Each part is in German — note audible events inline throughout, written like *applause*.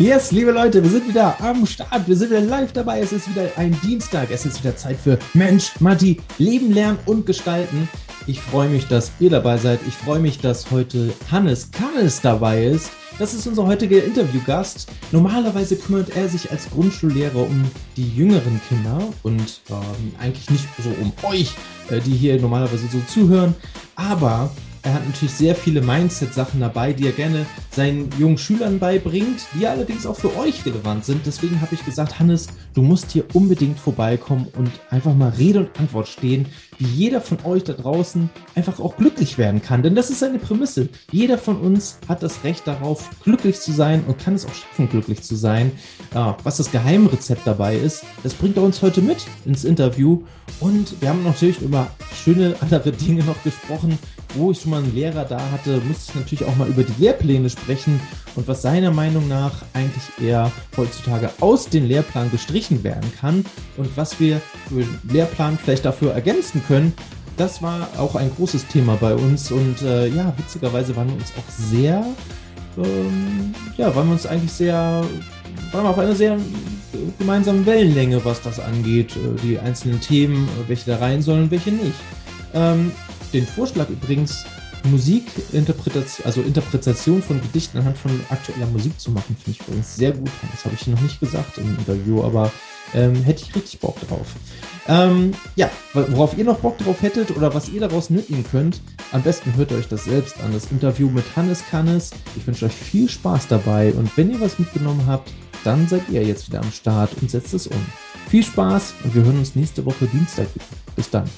Yes, liebe Leute, wir sind wieder am Start. Wir sind wieder live dabei. Es ist wieder ein Dienstag. Es ist wieder Zeit für Mensch, Matti, Leben, Lernen und Gestalten. Ich freue mich, dass ihr dabei seid. Ich freue mich, dass heute Hannes Kannes dabei ist. Das ist unser heutiger Interviewgast. Normalerweise kümmert er sich als Grundschullehrer um die jüngeren Kinder und ähm, eigentlich nicht so um euch, äh, die hier normalerweise so zuhören. Aber er hat natürlich sehr viele Mindset-Sachen dabei, die er gerne seinen jungen Schülern beibringt, die allerdings auch für euch relevant sind. Deswegen habe ich gesagt, Hannes, du musst hier unbedingt vorbeikommen und einfach mal Rede und Antwort stehen, wie jeder von euch da draußen einfach auch glücklich werden kann. Denn das ist seine Prämisse. Jeder von uns hat das Recht darauf, glücklich zu sein und kann es auch schaffen, glücklich zu sein. Ja, was das Geheimrezept dabei ist, das bringt er uns heute mit ins Interview. Und wir haben natürlich über schöne andere Dinge noch gesprochen, wo ich schon mal einen Lehrer da hatte, musste ich natürlich auch mal über die Lehrpläne sprechen und was seiner Meinung nach eigentlich eher heutzutage aus dem Lehrplan gestrichen werden kann und was wir für den Lehrplan vielleicht dafür ergänzen können. Das war auch ein großes Thema bei uns und äh, ja, witzigerweise waren wir uns auch sehr, ähm, ja, waren wir uns eigentlich sehr, waren wir auf einer sehr gemeinsamen Wellenlänge, was das angeht, äh, die einzelnen Themen, welche da rein sollen und welche nicht. Ähm, den Vorschlag übrigens, Musikinterpretation, also Interpretation von Gedichten anhand von aktueller Musik zu machen, finde ich übrigens sehr gut. Das habe ich noch nicht gesagt im Interview, aber ähm, hätte ich richtig Bock drauf. Ähm, ja, worauf ihr noch Bock drauf hättet oder was ihr daraus mitnehmen könnt, am besten hört euch das selbst an. Das Interview mit Hannes Kannes. Ich wünsche euch viel Spaß dabei und wenn ihr was mitgenommen habt, dann seid ihr jetzt wieder am Start und setzt es um. Viel Spaß und wir hören uns nächste Woche Dienstag wieder. Bis dann.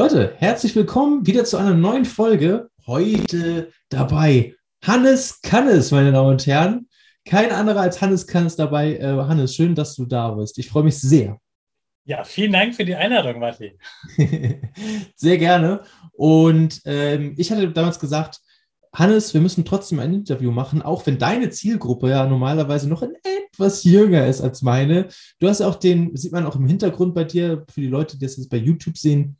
Leute, herzlich willkommen wieder zu einer neuen Folge. Heute dabei Hannes Kannes, meine Damen und Herren. Kein anderer als Hannes Kannes dabei. Äh, Hannes, schön, dass du da bist. Ich freue mich sehr. Ja, vielen Dank für die Einladung, Martin. *laughs* sehr gerne. Und ähm, ich hatte damals gesagt, Hannes, wir müssen trotzdem ein Interview machen, auch wenn deine Zielgruppe ja normalerweise noch etwas jünger ist als meine. Du hast ja auch den, sieht man auch im Hintergrund bei dir, für die Leute, die das jetzt bei YouTube sehen,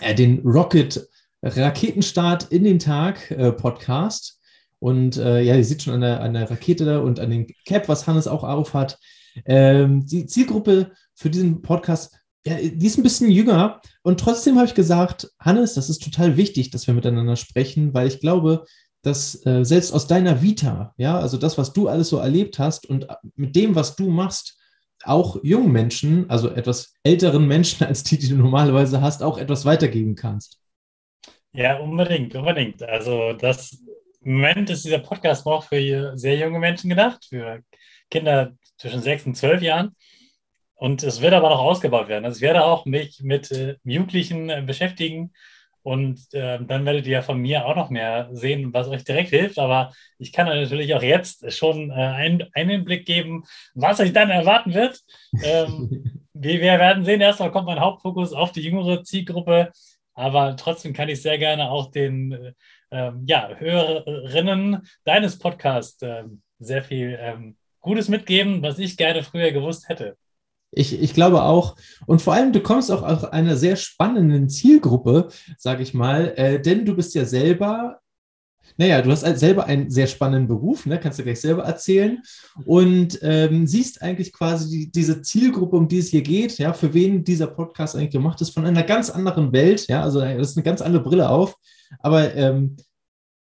äh, den Rocket Raketenstart in den Tag äh, Podcast. Und äh, ja, ihr seht schon an der, an der Rakete da und an dem Cap, was Hannes auch aufhat. Ähm, die Zielgruppe für diesen Podcast, ja, die ist ein bisschen jünger. Und trotzdem habe ich gesagt, Hannes, das ist total wichtig, dass wir miteinander sprechen, weil ich glaube, dass äh, selbst aus deiner Vita, ja, also das, was du alles so erlebt hast und mit dem, was du machst, auch jungen Menschen, also etwas älteren Menschen als die, die du normalerweise hast, auch etwas weitergeben kannst. Ja, unbedingt, unbedingt. Also das im Moment ist dieser Podcast noch für sehr junge Menschen gedacht, für Kinder zwischen sechs und zwölf Jahren. Und es wird aber noch ausgebaut werden. Also ich werde auch mich mit äh, Jugendlichen äh, beschäftigen, und äh, dann werdet ihr ja von mir auch noch mehr sehen, was euch direkt hilft. Aber ich kann euch natürlich auch jetzt schon äh, einen, einen Blick geben, was euch dann erwarten wird. Ähm, *laughs* wir, wir, werden sehen, erstmal kommt mein Hauptfokus auf die jüngere Zielgruppe. Aber trotzdem kann ich sehr gerne auch den äh, ja, Hörerinnen deines Podcasts ähm, sehr viel ähm, Gutes mitgeben, was ich gerne früher gewusst hätte. Ich, ich glaube auch. Und vor allem, du kommst auch aus einer sehr spannenden Zielgruppe, sage ich mal, äh, denn du bist ja selber, naja, du hast selber einen sehr spannenden Beruf, ne? kannst du gleich selber erzählen. Und ähm, siehst eigentlich quasi die, diese Zielgruppe, um die es hier geht, ja, für wen dieser Podcast eigentlich gemacht ist, von einer ganz anderen Welt. Ja, also das ist eine ganz andere Brille auf. Aber ähm,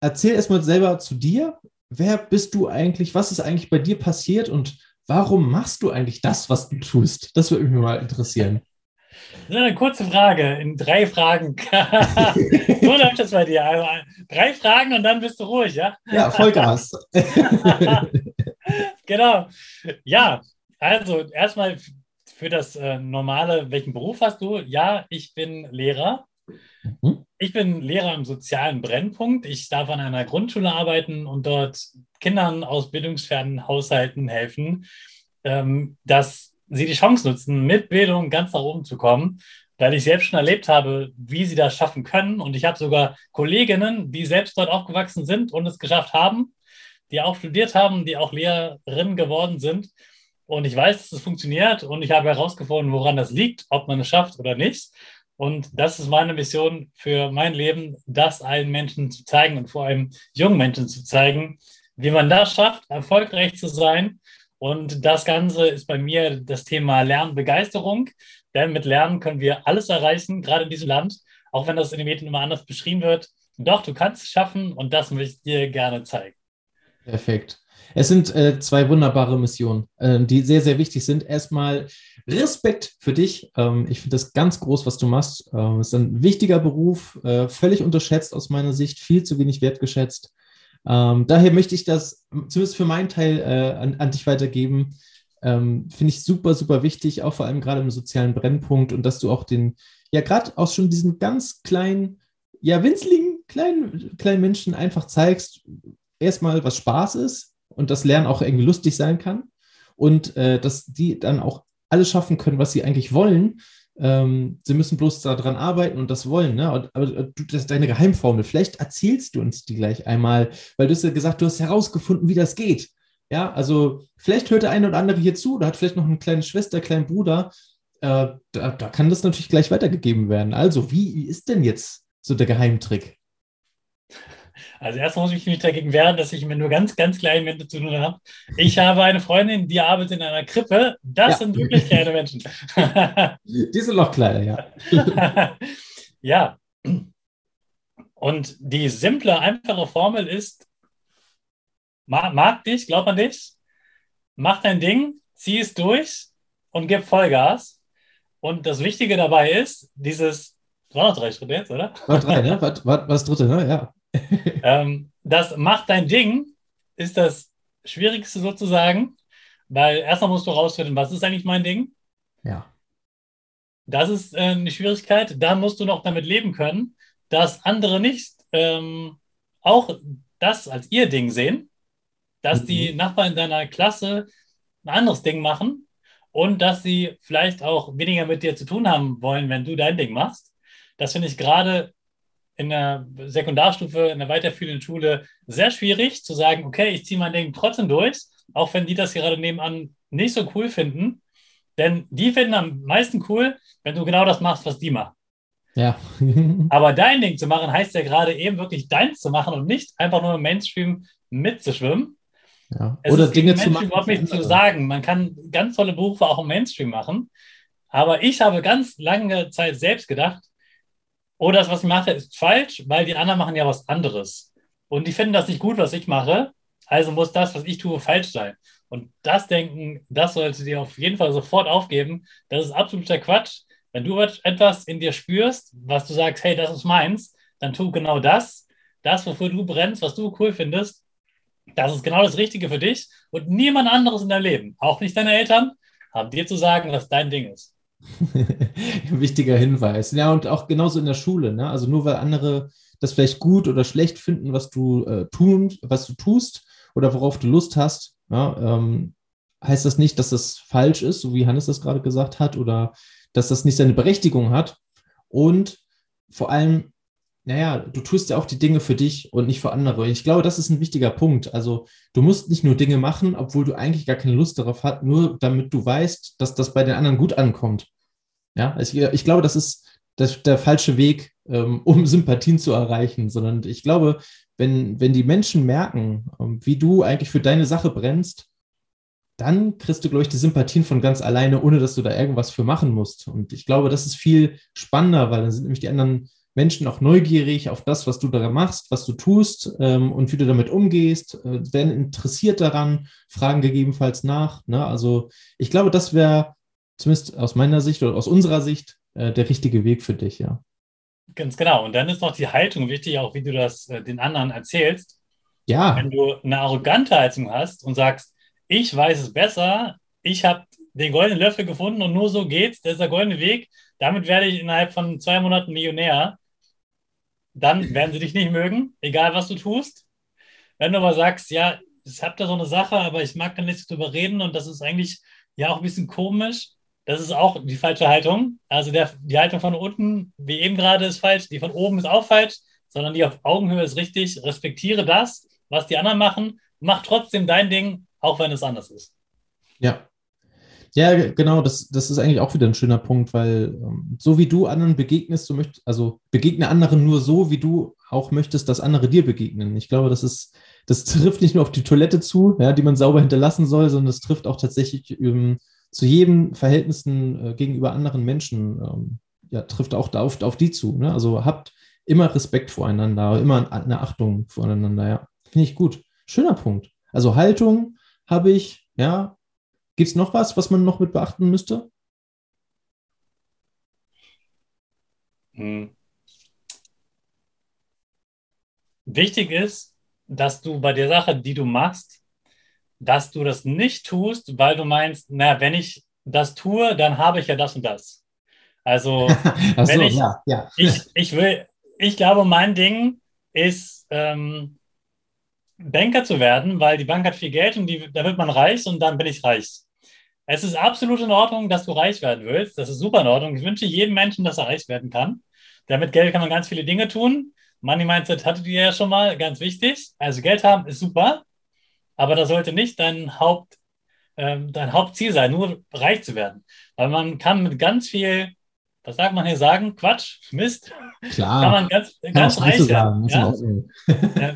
erzähl erstmal selber zu dir. Wer bist du eigentlich? Was ist eigentlich bei dir passiert? Und warum machst du eigentlich das, was du tust? Das würde mich mal interessieren. Das ist eine kurze Frage in drei Fragen. *laughs* so läuft das bei dir. Also drei Fragen und dann bist du ruhig, ja? Ja, Vollgas. *laughs* genau. Ja, also erstmal für das äh, normale, welchen Beruf hast du? Ja, ich bin Lehrer. Mhm. Ich bin Lehrer im sozialen Brennpunkt. Ich darf an einer Grundschule arbeiten und dort Kindern aus bildungsfernen Haushalten helfen, ähm, dass sie die Chance nutzen, mit Bildung ganz nach oben zu kommen, weil ich selbst schon erlebt habe, wie sie das schaffen können. Und ich habe sogar Kolleginnen, die selbst dort aufgewachsen sind und es geschafft haben, die auch studiert haben, die auch Lehrerinnen geworden sind. und ich weiß, dass es funktioniert und ich habe herausgefunden, woran das liegt, ob man es schafft oder nicht. Und das ist meine Mission für mein Leben, das allen Menschen zu zeigen und vor allem jungen Menschen zu zeigen, wie man das schafft, erfolgreich zu sein. Und das Ganze ist bei mir das Thema Lernbegeisterung. Denn mit Lernen können wir alles erreichen, gerade in diesem Land, auch wenn das in den Medien immer anders beschrieben wird. Doch, du kannst es schaffen und das möchte ich dir gerne zeigen. Perfekt. Es sind äh, zwei wunderbare Missionen, äh, die sehr, sehr wichtig sind. Erstmal Respekt für dich. Ähm, ich finde das ganz groß, was du machst. Ähm, es ist ein wichtiger Beruf, äh, völlig unterschätzt aus meiner Sicht, viel zu wenig wertgeschätzt. Ähm, daher möchte ich das zumindest für meinen Teil äh, an, an, dich weitergeben. Ähm, finde ich super, super wichtig, auch vor allem gerade im sozialen Brennpunkt und dass du auch den, ja, gerade auch schon diesen ganz kleinen, ja, winzligen, kleinen, kleinen Menschen einfach zeigst, erstmal, was Spaß ist und das Lernen auch irgendwie lustig sein kann und äh, dass die dann auch alles schaffen können, was sie eigentlich wollen. Ähm, sie müssen bloß daran arbeiten und das wollen. Ne? Und, aber du, das ist deine Geheimformel. Vielleicht erzählst du uns die gleich einmal, weil du hast ja gesagt, du hast herausgefunden, wie das geht. Ja, also vielleicht hört der eine oder andere hier zu oder hat vielleicht noch eine kleine Schwester, einen kleinen Bruder. Äh, da, da kann das natürlich gleich weitergegeben werden. Also, wie ist denn jetzt so der Geheimtrick? Also erstmal muss ich mich dagegen wehren, dass ich mir nur ganz, ganz kleine Menschen zu tun habe. Ich habe eine Freundin, die arbeitet in einer Krippe. Das ja. sind wirklich kleine Menschen. die sind noch kleiner, ja. *laughs* ja. Und die simple, einfache Formel ist, mag, mag dich, glaub an dich, mach dein Ding, zieh es durch und gib Vollgas. Und das Wichtige dabei ist, dieses, war noch drei Schritte jetzt, oder? War drei, ne? War, war das dritte, ne? Ja. *laughs* ähm, das macht dein Ding, ist das Schwierigste sozusagen, weil erstmal musst du rausfinden, was ist eigentlich mein Ding? Ja. Das ist äh, eine Schwierigkeit. Da musst du noch damit leben können, dass andere nicht ähm, auch das als ihr Ding sehen, dass mhm. die Nachbarn in deiner Klasse ein anderes Ding machen und dass sie vielleicht auch weniger mit dir zu tun haben wollen, wenn du dein Ding machst. Das finde ich gerade in der Sekundarstufe, in der weiterführenden Schule sehr schwierig zu sagen, okay, ich ziehe mein Ding trotzdem durch, auch wenn die das gerade nebenan nicht so cool finden. Denn die finden am meisten cool, wenn du genau das machst, was die machen. Ja. *laughs* Aber dein Ding zu machen, heißt ja gerade eben wirklich deins zu machen und nicht einfach nur im Mainstream mitzuschwimmen. Ja. Oder Dinge zu machen. überhaupt nicht zu sagen. Man kann ganz tolle Berufe auch im Mainstream machen. Aber ich habe ganz lange Zeit selbst gedacht, oh, das, was ich mache, ist falsch, weil die anderen machen ja was anderes. Und die finden das nicht gut, was ich mache. Also muss das, was ich tue, falsch sein. Und das Denken, das solltet ihr auf jeden Fall sofort aufgeben. Das ist absoluter Quatsch. Wenn du etwas in dir spürst, was du sagst, hey, das ist meins, dann tu genau das. Das, wofür du brennst, was du cool findest, das ist genau das Richtige für dich und niemand anderes in deinem Leben, auch nicht deine Eltern, haben dir zu sagen, was dein Ding ist. *laughs* Wichtiger Hinweis. Ja, und auch genauso in der Schule. Ne? Also nur weil andere das vielleicht gut oder schlecht finden, was du äh, tun, was du tust oder worauf du Lust hast, ja, ähm, heißt das nicht, dass das falsch ist, so wie Hannes das gerade gesagt hat, oder dass das nicht seine Berechtigung hat. Und vor allem, naja, du tust ja auch die Dinge für dich und nicht für andere. Ich glaube, das ist ein wichtiger Punkt. Also du musst nicht nur Dinge machen, obwohl du eigentlich gar keine Lust darauf hast, nur damit du weißt, dass das bei den anderen gut ankommt. Ja, ich, ich glaube, das ist das, der falsche Weg, ähm, *laughs* um Sympathien zu erreichen, sondern ich glaube, wenn, wenn die Menschen merken, ähm, wie du eigentlich für deine Sache brennst, dann kriegst du, glaube ich, die Sympathien von ganz alleine, ohne dass du da irgendwas für machen musst. Und ich glaube, das ist viel spannender, weil dann sind nämlich die anderen Menschen auch neugierig auf das, was du da machst, was du tust ähm, und wie du damit umgehst, äh, werden interessiert daran, fragen gegebenenfalls nach. Ne? Also ich glaube, das wäre zumindest aus meiner Sicht oder aus unserer Sicht äh, der richtige Weg für dich, ja. Ganz genau. Und dann ist noch die Haltung wichtig, auch wie du das äh, den anderen erzählst. Ja. Wenn du eine arrogante Haltung hast und sagst, ich weiß es besser, ich habe den goldenen Löffel gefunden und nur so geht's, das ist der goldene Weg, damit werde ich innerhalb von zwei Monaten Millionär dann werden sie dich nicht mögen, egal was du tust. Wenn du aber sagst, ja, ich habe da so eine Sache, aber ich mag da nichts drüber reden und das ist eigentlich ja auch ein bisschen komisch, das ist auch die falsche Haltung. Also der, die Haltung von unten, wie eben gerade, ist falsch, die von oben ist auch falsch, sondern die auf Augenhöhe ist richtig. Respektiere das, was die anderen machen, mach trotzdem dein Ding, auch wenn es anders ist. Ja, Ja, genau, das, das ist eigentlich auch wieder ein schöner Punkt, weil ähm, so wie du anderen begegnest, du möchtest, also begegne anderen nur so, wie du auch möchtest, dass andere dir begegnen. Ich glaube, das ist, das *laughs* trifft nicht nur auf die Toilette zu, ja, die man sauber hinterlassen soll, sondern es trifft auch tatsächlich ähm, zu jedem Verhältnissen äh, gegenüber anderen Menschen, ähm, ja, trifft auch auf, auf die zu. Ne? Also habt immer Respekt voreinander, immer eine Achtung voreinander, ja. Finde ich gut. Schöner Punkt. Also Haltung habe ich, ja, Gibt es noch was, was man noch mit beachten müsste? Hm. Wichtig ist, dass du bei der Sache, die du machst, dass du das nicht tust, weil du meinst, na, wenn ich das tue, dann habe ich ja das und das. Also, *laughs* so, wenn ich, ja, ja. ich, ich will, ich glaube, mein Ding ist, ähm, Banker zu werden, weil die Bank hat viel Geld und die, da wird man reich und dann bin ich reich. Es ist absolut in Ordnung, dass du reich werden willst. Das ist super in Ordnung. Ich wünsche jedem Menschen, dass er reich werden kann. Damit Geld kann man ganz viele Dinge tun. Money Mindset hattet ihr ja schon mal, ganz wichtig. Also Geld haben ist super, aber das sollte nicht dein, Haupt, ähm, dein Hauptziel sein, nur reich zu werden. Weil man kann mit ganz viel, was sagt man hier sagen, Quatsch, Mist, Klar. kann man ganz, ganz reich werden. Ja?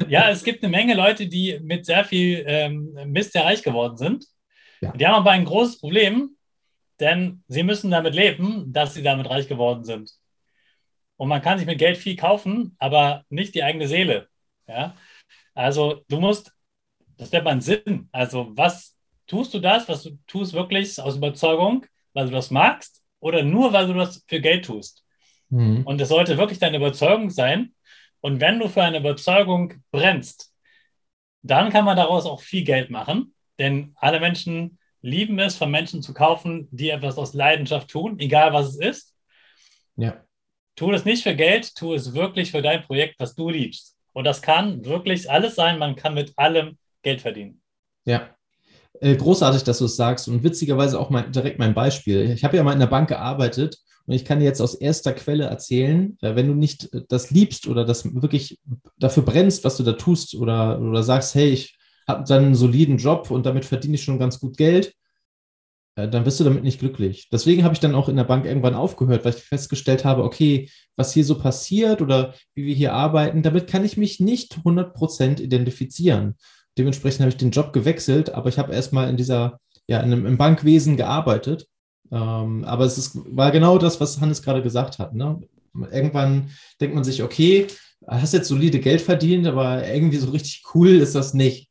ja? es gibt eine Menge Leute, die mit sehr viel ähm, Mist sehr reich geworden sind. Ja. Die haben aber ein großes Problem, denn sie müssen damit leben, dass sie damit reich geworden sind. Und man kann sich mit Geld viel kaufen, aber nicht die eigene Seele. Ja? Also du musst, das wäre mein Sinn. Also was tust du das, was du tust wirklich aus Überzeugung, weil du das magst oder nur, weil du das für Geld tust? Mhm. Und es sollte wirklich deine Überzeugung sein. Und wenn du für eine Überzeugung brennst, dann kann man daraus auch viel Geld machen. Denn alle Menschen lieben es, von Menschen zu kaufen, die etwas aus Leidenschaft tun, egal was es ist. Ja. Tu es nicht für Geld, tu es wirklich für dein Projekt, was du liebst. Und das kann wirklich alles sein. Man kann mit allem Geld verdienen. Ja. Äh, großartig, dass du es sagst. Und witzigerweise auch mal direkt mein Beispiel. Ich habe ja mal in der Bank gearbeitet und ich kann dir jetzt aus erster Quelle erzählen, äh, wenn du nicht äh, das liebst oder das wirklich dafür brennst, was du da tust oder, oder sagst, hey, ich habe dann einen soliden Job und damit verdiene ich schon ganz gut Geld, dann bist du damit nicht glücklich. Deswegen habe ich dann auch in der Bank irgendwann aufgehört, weil ich festgestellt habe, okay, was hier so passiert oder wie wir hier arbeiten, damit kann ich mich nicht 100% identifizieren. Dementsprechend habe ich den Job gewechselt, aber ich habe erstmal in dieser, ja, in einem, im Bankwesen gearbeitet. Ähm, aber es ist, war genau das, was Hannes gerade gesagt hat. Ne? Irgendwann denkt man sich, okay, hast jetzt solide Geld verdient, aber irgendwie so richtig cool ist das nicht.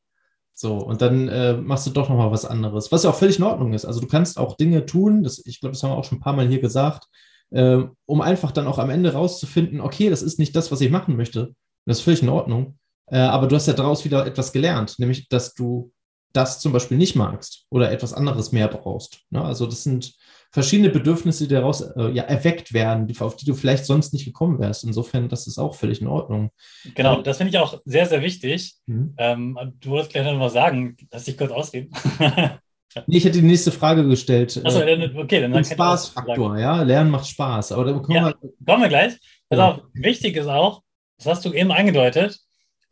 So, und dann äh, machst du doch nochmal was anderes, was ja auch völlig in Ordnung ist. Also du kannst auch Dinge tun, das, ich glaube, das haben wir auch schon ein paar Mal hier gesagt, äh, um einfach dann auch am Ende rauszufinden, okay, das ist nicht das, was ich machen möchte. Das ist völlig in Ordnung. Äh, aber du hast ja daraus wieder etwas gelernt, nämlich, dass du das zum Beispiel nicht magst oder etwas anderes mehr brauchst. Ne? Also das sind verschiedene Bedürfnisse, die daraus äh, ja, erweckt werden, die, auf die du vielleicht sonst nicht gekommen wärst. Insofern, das ist auch völlig in Ordnung. Genau, das finde ich auch sehr, sehr wichtig. Mhm. Ähm, du wolltest gleich noch mal sagen, lass dich kurz ausreden. *laughs* nee, ich hätte die nächste Frage gestellt. Achso, dann, okay, dann, dann Spaßfaktor, ja, Lernen macht Spaß. Aber da kommen, ja, wir, kommen wir gleich. Pass ja. auf, wichtig ist auch, das hast du eben angedeutet,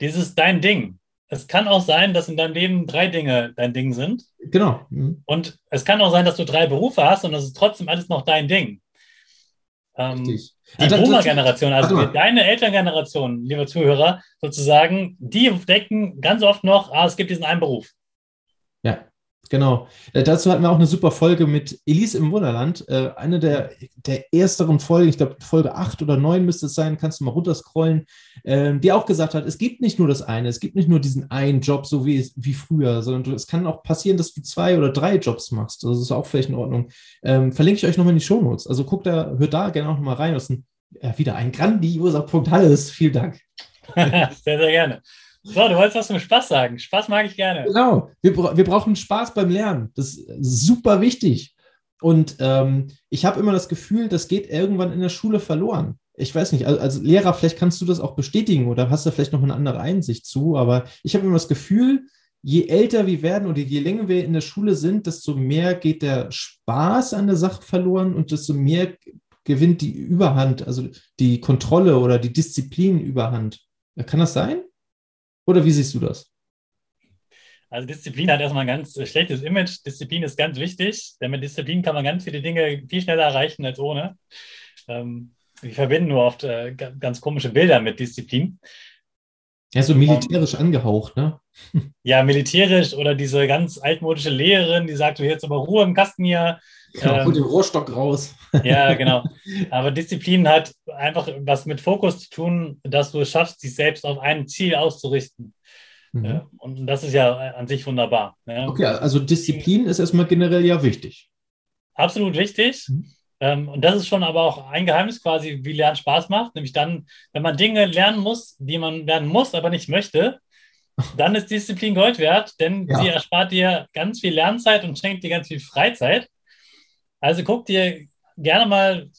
dieses dein Ding es kann auch sein, dass in deinem Leben drei Dinge dein Ding sind. Genau. Mhm. Und es kann auch sein, dass du drei Berufe hast und das ist trotzdem alles noch dein Ding. Ähm, die also, Boomer-Generation, also deine Elterngeneration, liebe Zuhörer, sozusagen, die decken ganz oft noch, ah, es gibt diesen einen Beruf. Genau. Äh, dazu hatten wir auch eine super Folge mit Elise im Wunderland. Äh, eine der, der ersteren Folgen, ich glaube Folge 8 oder 9 müsste es sein, kannst du mal runterscrollen, äh, die auch gesagt hat, es gibt nicht nur das eine, es gibt nicht nur diesen einen Job, so wie, wie früher, sondern es kann auch passieren, dass du zwei oder drei Jobs machst. Das ist auch völlig in Ordnung. Ähm, verlinke ich euch nochmal in die Shownotes. Also guckt da, hört da gerne auch nochmal rein. Das ist ein, ja, wieder ein grandioser Punkt. Alles, vielen Dank. *laughs* sehr, sehr gerne. So, du wolltest was zum Spaß sagen. Spaß mag ich gerne. Genau. Wir, wir brauchen Spaß beim Lernen. Das ist super wichtig. Und ähm, ich habe immer das Gefühl, das geht irgendwann in der Schule verloren. Ich weiß nicht, als, Lehrer, vielleicht kannst du das auch bestätigen oder hast du vielleicht noch eine andere Einsicht zu, aber ich habe immer das Gefühl, je älter wir werden oder je länger wir in der Schule sind, desto mehr geht der Spaß an der Sache verloren und desto mehr gewinnt die Überhand, also die Kontrolle oder die Disziplin überhand. Kann das sein? Oder wie siehst du das? Also Disziplin hat erstmal ein ganz schlechtes Image. Disziplin ist ganz wichtig, denn mit Disziplin kann man ganz viele Dinge viel schneller erreichen als ohne. Ähm, wir verbinden nur oft äh, ganz komische Bilder mit Disziplin. Ja, so militärisch angehaucht, ne? *laughs* Ja, militärisch oder diese ganz altmodische Lehrerin, die sagt, du jetzt aber Ruhe im Kasten hier. Genau, ähm, den Rohrstock raus. *laughs* Ja, genau. *laughs* Aber Disziplin hat einfach was mit Fokus zu tun, dass du es schaffst, dich selbst auf ein Ziel auszurichten. Mhm. Und das ist ja an sich wunderbar. Okay, also Disziplin ist erstmal generell ja wichtig. Absolut wichtig. Mhm. Ähm, und das ist schon aber auch ein Geheimnis quasi, wie Lernen Spaß macht. Nämlich dann, wenn man Dinge lernen muss, die man lernen muss, aber nicht möchte, dann ist Disziplin Gold wert, denn ja. sie erspart dir ganz viel Lernzeit und schenkt dir ganz viel Freizeit. Also guck dir gerne mal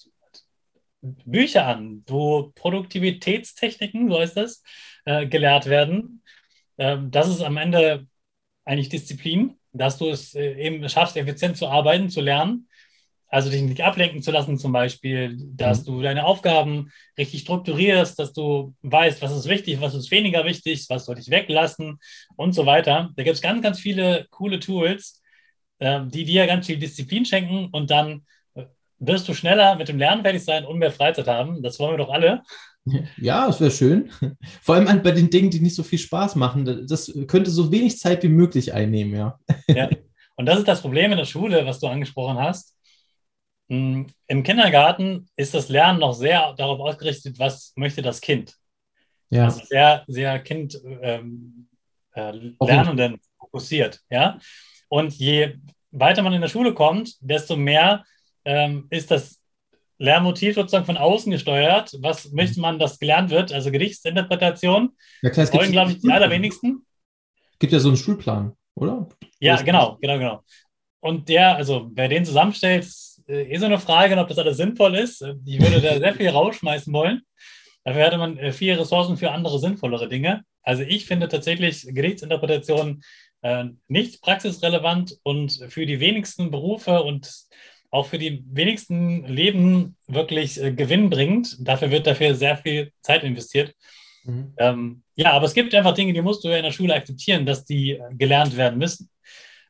Bücher an, wo Produktivitätstechniken, so heißt das, äh, gelehrt werden. Ähm, das ist am Ende eigentlich Disziplin, dass du es äh, eben schaffst, effizient zu arbeiten, zu lernen also dich nicht ablenken zu lassen, zum Beispiel, dass mhm. du deine Aufgaben richtig strukturierst, dass du weißt, was ist wichtig, was ist weniger wichtig, was soll ich weglassen und so weiter. Da gibt es ganz, ganz viele coole Tools, äh, die dir ganz viel Disziplin schenken und dann äh, wirst du schneller mit dem Lernen fertig sein und mehr Freizeit haben. Das wollen wir doch alle. Ja, das wäre schön. *laughs* Vor allem bei den Dingen, die nicht so viel Spaß machen. Das könnte so wenig Zeit wie möglich einnehmen, ja. Ja, und das ist das Problem in der Schule, was du angesprochen hast Im Kindergarten ist das Lernen noch sehr darauf ausgerichtet, was möchte das Kind. Ja. Also sehr, sehr Kind ähm, äh, Lernenden fokussiert. Ja? Und je weiter man in der Schule kommt, desto mehr ähm, ist das Lernmotiv sozusagen von außen gesteuert. Was möchte man, dass gelernt wird? Also Gedichtsinterpretation. Ja, klar, es wollen, glaube ich, die allerwenigsten. Es gibt ja so einen Schulplan, oder? Ja, genau, genau, genau. Und der, also wer den zusammenstellt, eh so eine Frage, ob das alles sinnvoll ist. Äh, ich würde da sehr viel rausschmeißen wollen. Dafür hätte man äh, viele Ressourcen für andere sinnvollere Dinge. Also ich finde tatsächlich Gerichtsinterpretation äh, nicht praxisrelevant und für die wenigsten Berufe und auch für die wenigsten Leben wirklich äh, gewinnbringend. Dafür wird dafür sehr viel Zeit investiert. Mhm. Ähm, ja, aber es gibt einfach Dinge, die musst du ja in der Schule akzeptieren, dass die gelernt werden müssen.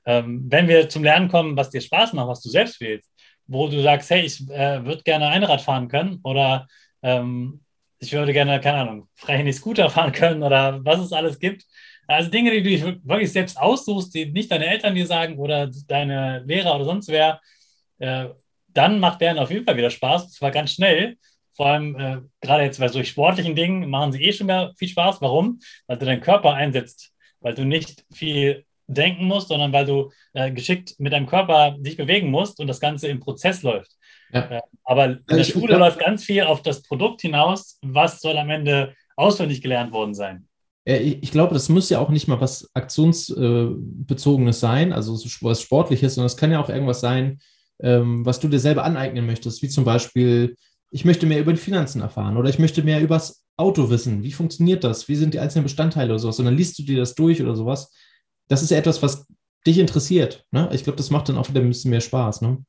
Ähm, wenn wir zum Lernen kommen, was dir Spaß macht, was du selbst willst, wo du sagst, hey, ich äh, würde gerne Einrad fahren können oder ähm, ich würde gerne, keine Ahnung, freihändig Scooter *laughs* fahren können oder was es alles gibt. Also Dinge, die du wirklich selbst aussuchst, die nicht deine Eltern dir sagen oder deine Lehrer oder sonst wer, äh, dann macht deren auf jeden Fall wieder Spaß. zwar ganz schnell. Vor allem äh, gerade jetzt bei solch sportlichen Dingen machen sie eh schon mehr viel Spaß. Warum? Weil du deinen Körper einsetzt, weil du nicht viel denken musst, sondern weil du äh, geschickt mit deinem Körper dich bewegen musst und das Ganze im Prozess läuft. Ja. Äh, aber in der Schule läuft ganz viel auf das Produkt hinaus. Was soll am Ende auswendig gelernt worden sein? Ich glaube, das muss ja auch nicht mal was Aktionsbezogenes sein, also was Sportliches, sondern es kann ja auch irgendwas sein, ähm, was du dir selber aneignen möchtest, wie zum Beispiel, ich möchte mehr über die Finanzen erfahren oder ich möchte mehr über das Auto wissen. Wie funktioniert das? Wie sind die einzelnen Bestandteile oder sowas? Und dann liest du dir das durch oder sowas das ist ja etwas, was dich interessiert. Ne? Ich glaube, das macht dann auch wieder ein bisschen mehr Spaß. Ne?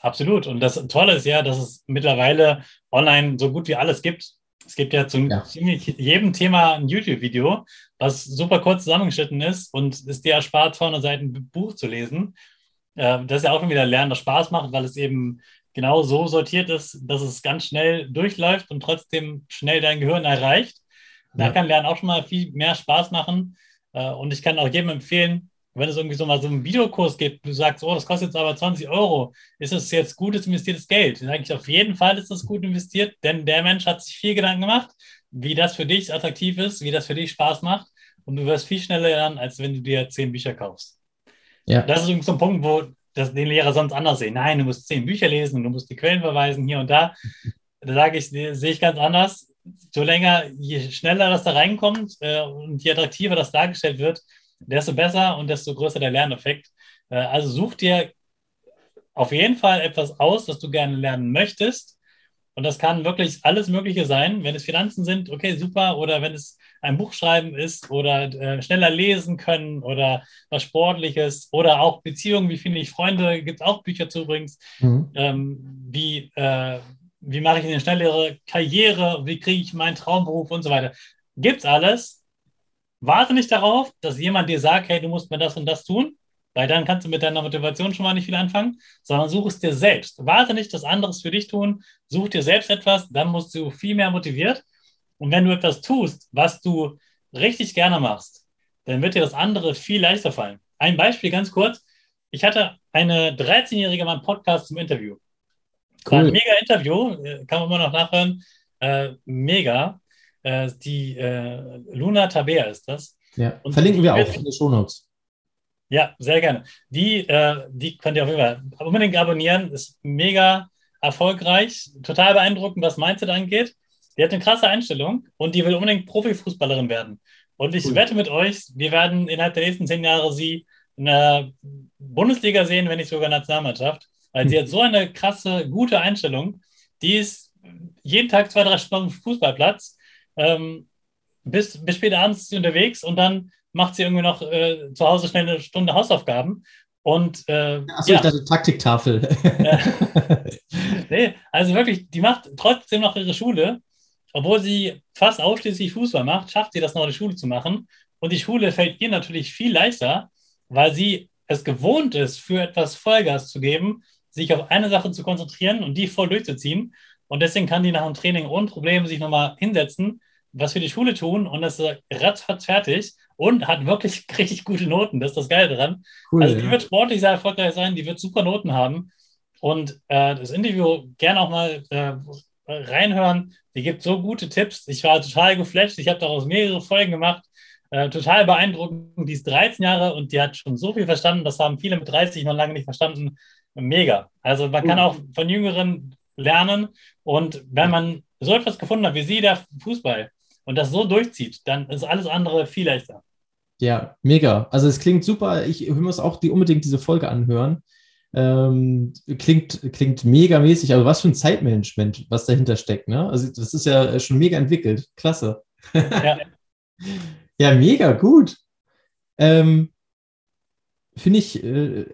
Absolut. Und das Tolle ist ja, dass es mittlerweile online so gut wie alles gibt. Es gibt ja zu ja. ziemlich jedem Thema ein YouTube-Video, was super kurz zusammengeschnitten ist und es dir erspart, 200 Seiten ein Buch zu lesen. Äh, das ist ja auch wieder Lernen, das Spaß macht, weil es eben genau so sortiert ist, dass es ganz schnell durchläuft und trotzdem schnell dein Gehirn erreicht. Da ja. kann Lernen auch schon mal viel mehr Spaß machen. Äh, und ich kann auch jedem empfehlen, wenn es irgendwie so mal so einen Videokurs gibt, du sagst, oh, das kostet jetzt aber 20 Euro, ist das jetzt gutes investiertes Geld? Dann sage ich, auf jeden Fall ist das gut investiert, denn der Mensch hat sich viel Gedanken gemacht, wie das für dich attraktiv ist, wie das für dich Spaß macht und du wirst viel schneller lernen, als wenn du dir zehn Bücher kaufst. Ja. Das ist irgendwie so ein Punkt, wo das den Lehrer sonst anders sehen. Nein, du musst zehn Bücher lesen und du musst die Quellen verweisen hier und da. Da sage ich, sehe ich ganz anders so länger, je schneller das da reinkommt äh, und je attraktiver das dargestellt wird, desto besser und desto größer der Lerneffekt. Äh, also such dir auf jeden Fall etwas aus, das du gerne lernen möchtest. Und das kann wirklich alles Mögliche sein. Wenn es Finanzen sind, okay, super. Oder wenn es ein Buch schreiben ist oder äh, schneller lesen können oder was Sportliches oder auch Beziehungen, wie finde ich Freunde, gibt es auch Bücher zu übrigens, mhm. ähm, wie äh, wie mache ich eine schnellere Karriere, wie kriege ich meinen Traumberuf und so weiter. Gibt's alles. warte nicht darauf, dass jemand dir sagt, hey, du musst mir das und das tun, weil dann kannst du mit deiner Motivation schon mal nicht viel anfangen, sondern such es dir selbst. Warte nicht, dass andere es für dich tun, such dir selbst etwas, dann musst du viel mehr motiviert. Und wenn du etwas tust, was du richtig gerne machst, dann wird dir das andere viel leichter fallen. Ein Beispiel ganz kurz. Ich hatte eine 13-Jährige beim Podcast zum Interview. Cool. War ein mega Interview, äh, kann man immer noch nachhören. Äh, mega. Äh, die äh, Luna Tabea ist das. Ja, Und verlinken wir auch in den Shownotes. Ja, sehr gerne. Die, äh, die könnt ihr auf jeden Fall unbedingt abonnieren. Ist mega erfolgreich, total beeindruckend, was Mindset angeht. Die hat eine krasse Einstellung und die will unbedingt Profifußballerin werden. Und ich cool. wette mit euch, wir werden innerhalb der nächsten zehn Jahre sie in der Bundesliga sehen, wenn nicht sogar Nationalmannschaft. Weil sie hat so eine krasse, gute Einstellung. Die ist jeden Tag zwei, drei Stunden Fußballplatz. Ähm, bis, bis spät abends ist sie unterwegs und dann macht sie irgendwie noch äh, zu Hause schnell eine Stunde Hausaufgaben. Und äh, Achso, ja. ich dachte Taktiktafel. *laughs* nee, also wirklich, die macht trotzdem noch ihre Schule, obwohl sie fast ausschließlich Fußball macht, schafft sie das noch, die Schule zu machen. Und die Schule fällt ihr natürlich viel leichter, weil sie es gewohnt ist, für etwas Vollgas zu geben, sich auf eine Sache zu konzentrieren und die voll durchzuziehen. Und deswegen kann die nach dem Training ohne Probleme sich nochmal hinsetzen, was für die Schule tun und das ist ratzfatz fertig und hat wirklich *laughs* richtig gute Noten. Das ist das Geile daran. Cool, also die ja. wird sportlich sehr erfolgreich sein, die wird super Noten haben. Und äh, das Interview gerne auch mal äh, reinhören. Die gibt so gute Tipps. Ich war total geflasht. Ich habe daraus mehrere Folgen gemacht. Äh, total beeindruckend. Die ist 13 Jahre und die hat schon so viel verstanden. Das haben viele mit 30 noch lange nicht verstanden. Mega. Also man kann auch von Jüngeren lernen. Und wenn man so etwas gefunden hat wie sie, der Fußball, und das so durchzieht, dann ist alles andere viel leichter. Ja, mega. Also es klingt super. Ich muss auch die unbedingt diese Folge anhören. Ähm, klingt, klingt mega mäßig, aber was für ein Zeitmanagement, was dahinter steckt, ne? Also das ist ja schon mega entwickelt. Klasse. Ja, *laughs* ja mega gut. Ähm, Finde ich, äh,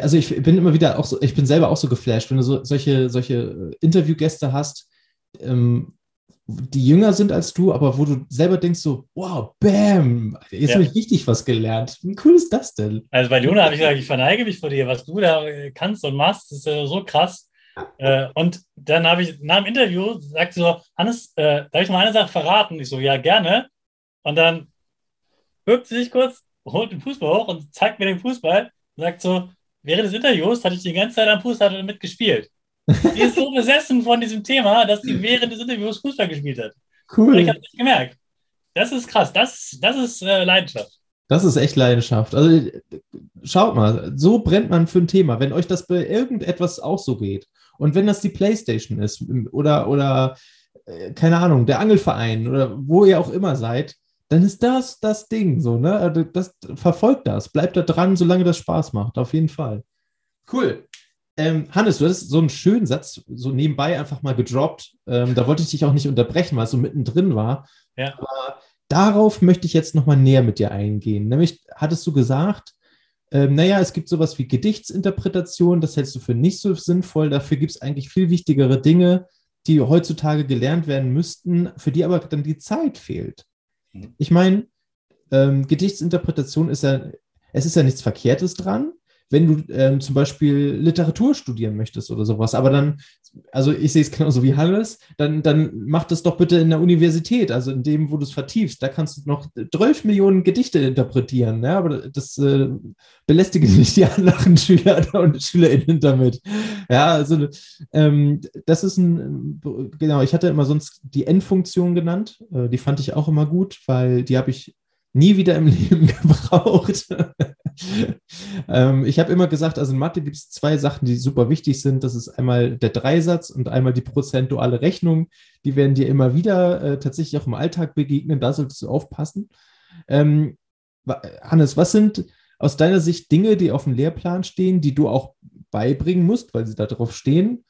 also ich bin immer wieder auch so, ich bin selber auch so geflasht, wenn du so, solche, solche Interviewgäste hast, ähm, die jünger sind als du, aber wo du selber denkst so, wow, bam, jetzt ja. habe ich richtig was gelernt. Wie cool ist das denn? Also bei Jona habe ich gesagt, ich verneige mich vor dir, was du da kannst und machst, ist äh, so krass. Äh, und dann habe ich nach dem Interview sagt so, Hannes, äh, darf ich mal eine Sache verraten? Ich so, ja, gerne. Und dann bückt sie sich kurz, holt den Fußball hoch und zeigt mir den Fußball und sagt so, während des Interviews hatte ich die ganze Zeit am Fußball damit gespielt. Die ist so *laughs* besessen von diesem Thema, dass sie während des Interviews Fußball gespielt hat. Cool. Und ich habe es nicht gemerkt. Das ist krass. Das, das ist äh, Leidenschaft. Das ist echt Leidenschaft. Also schaut mal, so brennt man für ein Thema. Wenn euch das bei irgendetwas auch so geht und wenn das die Playstation ist oder, oder äh, keine Ahnung, der Angelverein oder wo ihr auch immer seid, dann ist das das Ding so, ne? Also das verfolgt das, bleibt da dran, solange das Spaß macht, auf jeden Fall. Cool. Ähm, Hannes, du hattest so einen schönen Satz so nebenbei einfach mal gedroppt. Ähm, da wollte ich dich auch nicht unterbrechen, weil es so mittendrin war. Ja. Aber darauf möchte ich jetzt nochmal näher mit dir eingehen. Nämlich hattest du gesagt, ähm, naja, es gibt sowas wie Gedichtsinterpretation, das hältst du für nicht so sinnvoll. Dafür gibt es eigentlich viel wichtigere Dinge, die heutzutage gelernt werden müssten, für die aber dann die Zeit fehlt. Ich meine, ähm, Gedichtsinterpretation ist ja, es ist ja nichts Verkehrtes dran wenn du ähm, zum Beispiel Literatur studieren möchtest oder sowas. Aber dann, also ich sehe es genauso wie Hannes, dann, dann mach das doch bitte in der Universität, also in dem, wo du es vertiefst. Da kannst du noch 12 Millionen Gedichte interpretieren. Ne? Aber das äh, belästige nicht die anderen Schüler *laughs* und SchülerInnen damit. Ja, also ähm, das ist ein, genau, ich hatte immer sonst die Endfunktion genannt. Äh, die fand ich auch immer gut, weil die habe ich nie wieder im *laughs* Leben gebraucht. *laughs* ähm, ich habe immer gesagt, also in Mathe gibt es zwei Sachen, die super wichtig sind. Das ist einmal der Dreisatz und einmal die prozentuale Rechnung. Die werden dir immer wieder äh, tatsächlich auch im Alltag begegnen. Da solltest du aufpassen. Ähm, Hannes, was sind aus deiner Sicht Dinge, die auf dem Lehrplan stehen, die du auch beibringen musst, weil sie da drauf stehen,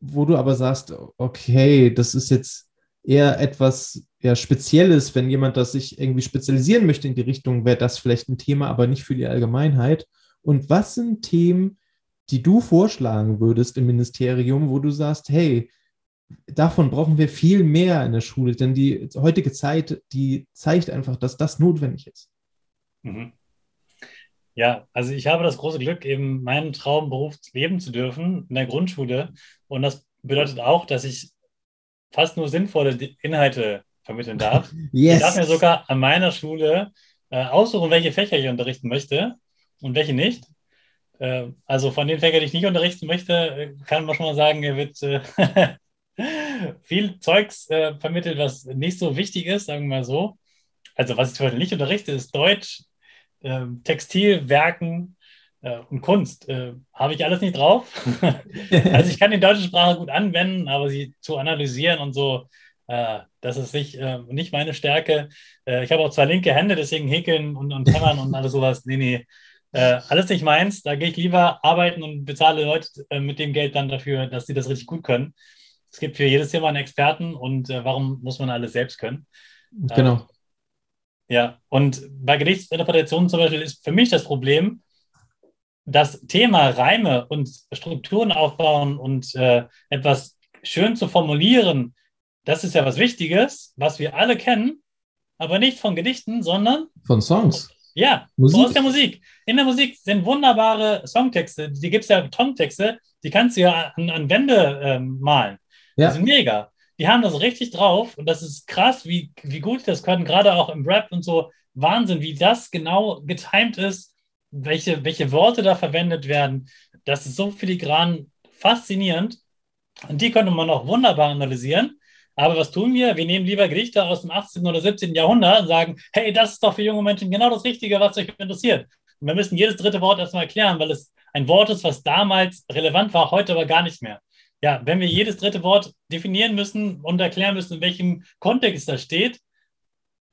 wo du aber sagst, okay, das ist jetzt eher etwas ja, Spezielles, wenn jemand das sich irgendwie spezialisieren möchte in die Richtung, wäre das vielleicht ein Thema, aber nicht für die Allgemeinheit. Und was sind Themen, die du vorschlagen würdest im Ministerium, wo du sagst, hey, davon brauchen wir viel mehr in der Schule, denn die heutige Zeit, die zeigt einfach, dass das notwendig ist. Mhm. Ja, also ich habe das große Glück, eben meinen Traumberuf leben zu dürfen in der Grundschule. Und das bedeutet auch, dass ich fast nur sinnvolle Inhalte vermitteln *laughs* darf. Yes. Ich darf mir sogar an meiner Schule äh, aussuchen, welche Fächer ich unterrichten möchte und welche nicht. Äh, also von den Fächern, die ich nicht unterrichten möchte, äh, kann man schon mal sagen, er wird äh, *laughs* viel Zeugs äh, vermittelt, was nicht so wichtig ist, sagen wir mal so. Also was ich zum Beispiel nicht unterrichte, ist Deutsch, äh, Textilwerken äh, und Kunst. Habe ich alles nicht drauf. *laughs* also ich kann die deutsche Sprache gut anwenden, aber sie zu analysieren und so, das ist nicht, äh, nicht meine Stärke. Äh, ich habe auch zwei linke Hände, deswegen häkeln und, und hämmern und alles sowas. Nee, nee. alles nicht meins. Da gehe ich lieber arbeiten und bezahle Leute mit dem Geld dann dafür, dass sie das richtig gut können. Es gibt für jedes Thema einen Experten und warum muss man alles selbst können? Genau. Ja, und bei Gedichtsinterpretationen zum Beispiel ist für mich das Problem, das Thema Reime und Strukturen aufbauen und äh, etwas schön zu formulieren, das ist ja was Wichtiges, was wir alle kennen, aber nicht von Gedichten, sondern von Songs. Ja, Musik. aus der Musik. In der Musik sind wunderbare Songtexte, die gibt es ja Tontexte, die kannst du ja an, an Wände äh, malen. Ja. Die sind mega die haben das richtig drauf und das ist krass, wie, wie gut das können, gerade auch im Rap und so. Wahnsinn, wie das genau getimt ist, welche, welche Worte da verwendet werden. Das ist so filigran faszinierend und die könnte man auch wunderbar analysieren. Aber was tun wir? Wir nehmen lieber Gedichte aus dem 18. oder 17. Jahrhundert und sagen, hey, das ist doch für junge Menschen genau das Richtige, was euch interessiert. Und wir müssen jedes dritte Wort erstmal erklären, weil es ein Wort ist, was damals relevant war, heute aber gar nicht mehr ja, wenn wir jedes dritte Wort definieren müssen und erklären müssen, in welchem Kontext das steht,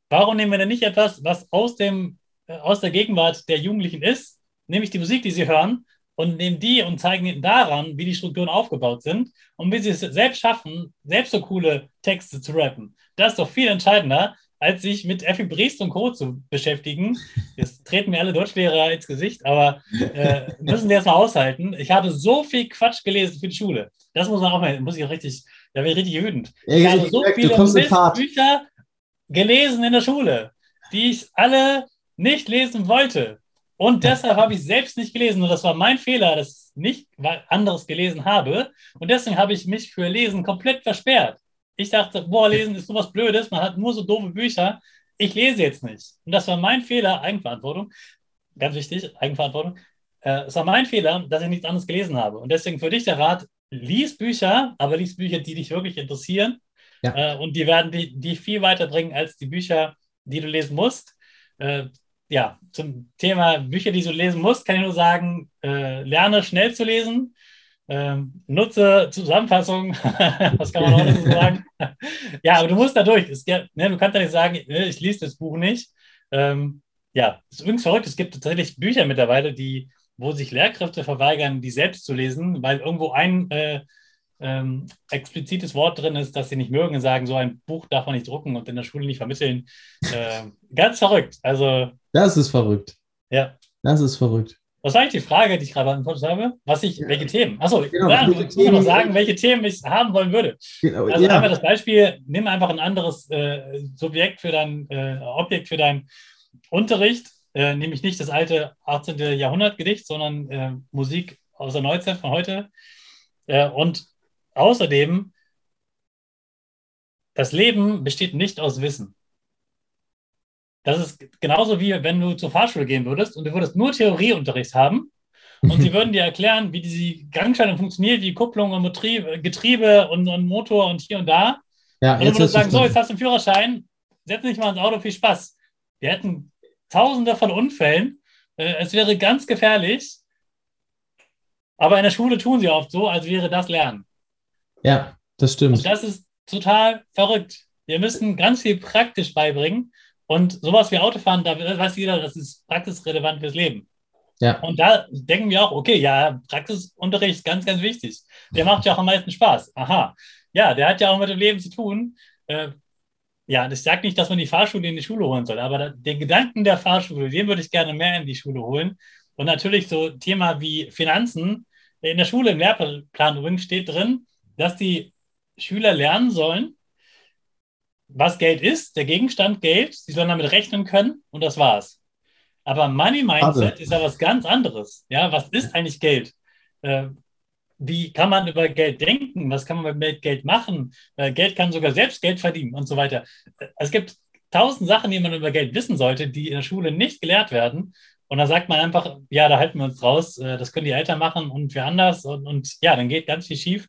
warum nehmen wir denn nicht etwas, was aus, dem, äh, aus der Gegenwart der Jugendlichen ist, nämlich die Musik, die sie hören, und nehmen die und zeigen ihnen daran, wie die Strukturen aufgebaut sind und wie sie es selbst schaffen, selbst so coole Texte zu rappen. Das ist doch viel entscheidender, als sich mit Effi Briest und Co. zu beschäftigen. Jetzt treten mir alle Deutschlehrer ins Gesicht, aber äh, müssen sie erstmal aushalten. Ich habe so viel Quatsch gelesen für die Schule. Das muss man auch mal, muss ich auch richtig, da bin ich richtig wütend. Ich ja, habe so viele Bücher gelesen in der Schule, die ich alle nicht lesen wollte. Und deshalb habe ich selbst nicht gelesen. Und das war mein Fehler, dass ich nicht anderes gelesen habe. Und deswegen habe ich mich für Lesen komplett versperrt. Ich dachte, boah, lesen ist sowas Blödes, man hat nur so doofe Bücher. Ich lese jetzt nicht. Und das war mein Fehler, Eigenverantwortung. Ganz wichtig, Eigenverantwortung. Äh, es war mein Fehler, dass ich nichts anderes gelesen habe. Und deswegen für dich der Rat, lies Bücher, aber lies Bücher, die dich wirklich interessieren. Ja. Äh, und die werden dich die viel weiterbringen als die Bücher, die du lesen musst. Ja, zum Thema Bücher, die du lesen musst, kann ich nur sagen, äh, lerne schnell zu lesen, ähm, nutze Zusammenfassung, *laughs* was kann man auch dazu sagen? ja, aber du musst da durch. Es, ne, du kannst ja nicht sagen, ne, ich lese das Buch nicht. Ähm, ja, ist übrigens verrückt. Es gibt tatsächlich Bücher mittlerweile, die, wo sich Lehrkräfte verweigern, die selbst zu lesen, weil irgendwo ein äh, ähm, explizites Wort drin ist, das sie nicht mögen und sagen, so ein Buch darf man nicht drucken und in der Schule nicht vermitteln. Äh, ganz verrückt. Also. Das ist verrückt. Ja. Das ist verrückt. Was war eigentlich die Frage, die ich gerade beantwortet habe? Was ich, ja. welche Themen? Achso, genau, ja, ich muss noch sagen, welche Themen ich haben wollen würde. Genau, also ja. haben wir das Beispiel, nimm einfach ein anderes äh, Subjekt für dein, äh, Objekt für deinen Unterricht, äh, nämlich nicht das alte 18. Jahrhundert-Gedicht, sondern äh, Musik aus der Neuzeit von heute. Äh, und außerdem, das Leben besteht nicht aus Wissen. Das ist genauso wie wenn du zur Fahrschule gehen würdest und du würdest nur Theorieunterricht haben und sie *laughs* würden dir erklären, wie diese Gangschaltung funktioniert, wie Kupplung und Betrieb, Getriebe und, und, Motor und hier und da. Ja, und du würdest sagen, so, jetzt hast du einen Führerschein, setz dich mal ins Auto, viel Spaß. Wir hätten tausende von Unfällen. Äh, es wäre ganz gefährlich. Aber in der Schule tun sie oft so, als wäre das Lernen. Ja, das stimmt. Und das ist total verrückt. Wir müssen ganz viel praktisch beibringen. Und sowas wie Autofahren, da weiß jeder, das ist praxisrelevant fürs Leben. Ja. Und da denken wir auch, okay, ja, Praxisunterricht ist ganz, ganz wichtig. Der macht ja auch am meisten Spaß. Aha. Ja, der hat ja auch mit dem Leben zu tun. Äh, ja, ich sage nicht, dass man die Fahrschule in die Schule holen soll, aber den Gedanken der Fahrschule, den würde ich gerne mehr in die Schule holen. Und natürlich so Thema wie Finanzen. In der Schule im Lehrplan übrigens steht drin, dass die Schüler lernen sollen, was Geld ist, der Gegenstand Geld, sie sollen damit rechnen können und das war's. Aber Money Mindset Schade. ist ja was ganz anderes. Ja, was ist eigentlich Geld? Äh, wie kann man über Geld denken? Was kann man mit Geld machen? Äh, Geld kann sogar selbst Geld verdienen und so weiter. Äh, Es gibt tausend Sachen, die man über Geld wissen sollte, die in der Schule nicht gelehrt werden. Und da sagt man einfach, ja, da halten wir uns raus, äh, das können die Eltern machen und wir anders. Und, und ja, dann geht ganz viel schief.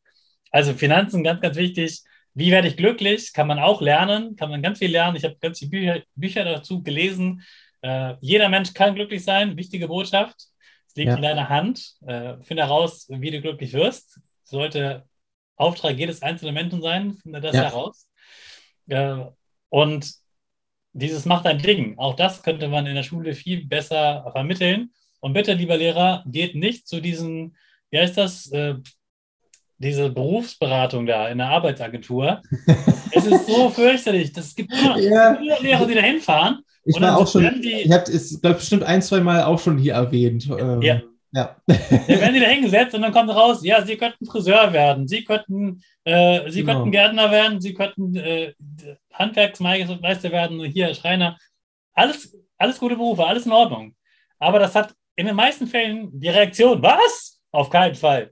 Also Finanzen, ganz, ganz wichtig. Wie werde ich glücklich? Kann man auch lernen, kann man ganz viel lernen. Ich habe ganz viele Bücher, Bücher dazu gelesen. Äh, jeder Mensch kann glücklich sein, wichtige Botschaft. Es liegt Ja. in deiner Hand. Äh, finde heraus, wie du glücklich wirst. Sollte Auftrag jedes einzelnen Menschen sein, finde das Ja. heraus. Äh, und dieses macht ein Ding. Auch das könnte man in der Schule viel besser vermitteln. Und bitte, lieber Lehrer, geht nicht zu diesen, wie heißt das, äh, diese Berufsberatung da in der Arbeitsagentur. es ist so *laughs* fürchterlich. Das gibt immer Ja. Lehrer, die da hinfahren. Ich war auch schon, die- ich habe es, glaube bestimmt ein, zwei Mal auch schon hier erwähnt. Ähm, Ja. ja. Dann werden die da hingesetzt und dann kommt raus, ja, sie könnten Friseur werden, sie könnten, äh, sie Genau. könnten Gärtner werden, sie könnten äh, Handwerksmeister werden, hier Schreiner. Alles, alles gute Berufe, alles in Ordnung. Aber das hat in den meisten Fällen die Reaktion, was? Auf keinen Fall.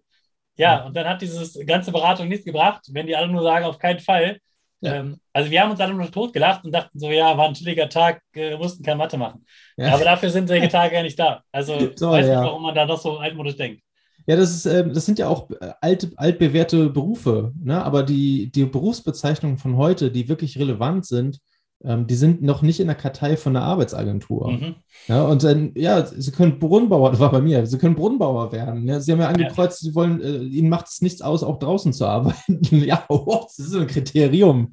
Ja, und dann hat diese ganze Beratung nichts gebracht, wenn die alle nur sagen, auf keinen Fall. Ja. Ähm, also wir haben uns alle nur totgelacht und dachten so, ja, war ein chilliger Tag, äh, mussten keine Mathe machen. Ja. Aber dafür sind solche Tage ja nicht da. Also *laughs* ich So, weiß ja. nicht, warum man da noch so altmodisch denkt. Ja, das ist, ähm, das sind ja auch äh, alte, altbewährte Berufe, ne? Aber die, die Berufsbezeichnungen von heute, die wirklich relevant sind, ähm, die sind noch nicht in der Kartei von der Arbeitsagentur. Mhm. Ja, und dann, ja, sie können Brunnenbauer, *laughs* das war bei mir, sie können Brunnenbauer werden. Ja, sie haben ja angekreuzt, sie wollen, äh, ihnen macht es nichts aus, auch draußen zu *laughs* arbeiten. ja, *laughs* oh, das ist so ein Kriterium.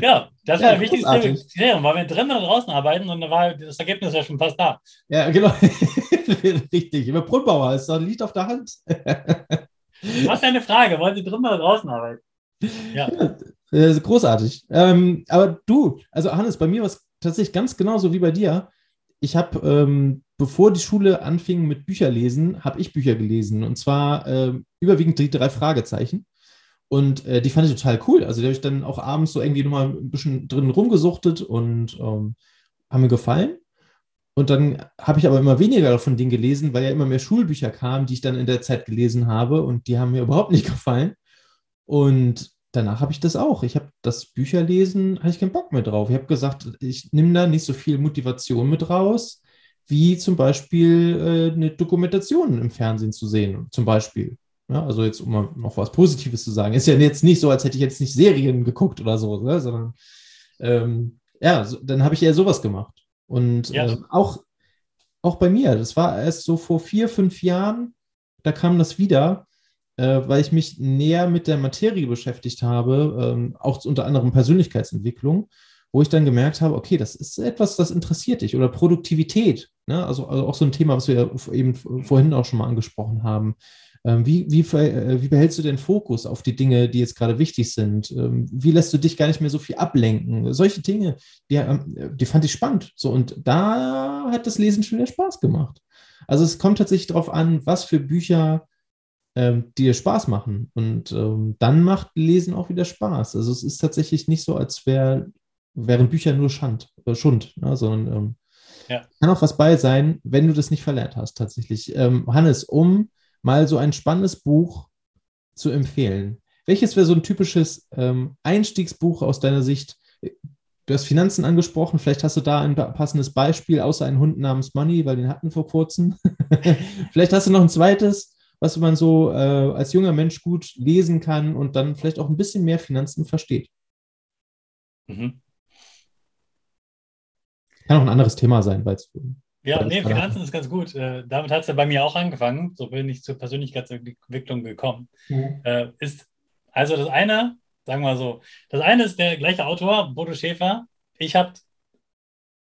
Ja, das Ja, war ein wichtiges großartig. Kriterium, weil wir drinnen oder draußen arbeiten und da war das Ergebnis ja schon fast da. ja, genau. Richtig. Aber Brunnenbauer ist, doch- liegt auf der Hand. Was ist eine Frage? Wollen Sie drinnen oder draußen arbeiten? Ja, großartig. Ähm, aber du, also Hannes, bei mir war es tatsächlich ganz genauso wie bei dir. Ich habe, ähm, bevor die Schule anfing mit Bücherlesen, habe ich Bücher gelesen. Und zwar ähm, überwiegend die drei Fragezeichen. Und äh, die fand ich total cool. Also die habe ich dann auch abends so irgendwie nochmal ein bisschen drin rumgesuchtet und ähm, haben mir gefallen. Und dann habe ich aber immer weniger von denen gelesen, weil ja immer mehr Schulbücher kamen, die ich dann in der Zeit gelesen habe. Und die haben mir überhaupt nicht gefallen. Und danach habe ich das auch. Ich habe das Bücherlesen, hatte ich keinen Bock mehr drauf. Ich habe gesagt, ich nehme da nicht so viel Motivation mit raus, wie zum Beispiel äh, eine Dokumentation im Fernsehen zu sehen, zum Beispiel. Ja, also jetzt, um mal noch was Positives zu sagen, ist ja jetzt nicht so, als hätte ich jetzt nicht Serien geguckt oder so, ne? sondern ähm, ja, so, dann habe ich eher sowas gemacht. Und Ja. ähm, auch, auch bei mir, das war erst so vor vier, fünf Jahren, da kam das wieder, äh, weil ich mich näher mit der Materie beschäftigt habe, ähm, auch unter anderem Persönlichkeitsentwicklung, wo ich dann gemerkt habe, okay, das ist etwas, das interessiert dich oder Produktivität. Ne? Also, also auch so ein Thema, was wir eben vorhin auch schon mal angesprochen haben. Ähm, wie, wie, äh, wie behältst du den Fokus auf die Dinge, die jetzt gerade wichtig sind? Ähm, wie lässt du dich gar nicht mehr so viel ablenken? Solche Dinge, die, ähm, die fand ich spannend. So, und da hat das Lesen schon wieder Spaß gemacht. Also es kommt tatsächlich darauf an, was für Bücher ähm, dir Spaß machen. Und ähm, dann macht Lesen auch wieder Spaß. Also es ist tatsächlich nicht so, als wär, wären Bücher nur Schand, äh, Schund, ne? sondern ähm, Ja. kann auch was bei sein, wenn du das nicht verlernt hast, tatsächlich. Ähm, Hannes, um mal so ein spannendes Buch zu empfehlen. Welches wäre so ein typisches ähm, Einstiegsbuch aus deiner Sicht? Du hast Finanzen angesprochen, vielleicht hast du da ein passendes Beispiel, außer ein Hund namens Money, weil den hatten wir vor kurzem. *laughs* vielleicht hast du noch ein zweites, was man so äh, als junger Mensch gut lesen kann und dann vielleicht auch ein bisschen mehr Finanzen versteht. Mhm. Kann auch ein anderes Thema sein, weil es Ja, nee, Finanzen ist ganz gut. Äh, damit hat es ja bei mir auch angefangen. So bin ich zur Persönlichkeitsentwicklung gekommen. Äh, ist also das eine, sagen wir mal so, das eine ist der gleiche Autor, Bodo Schäfer. Ich habe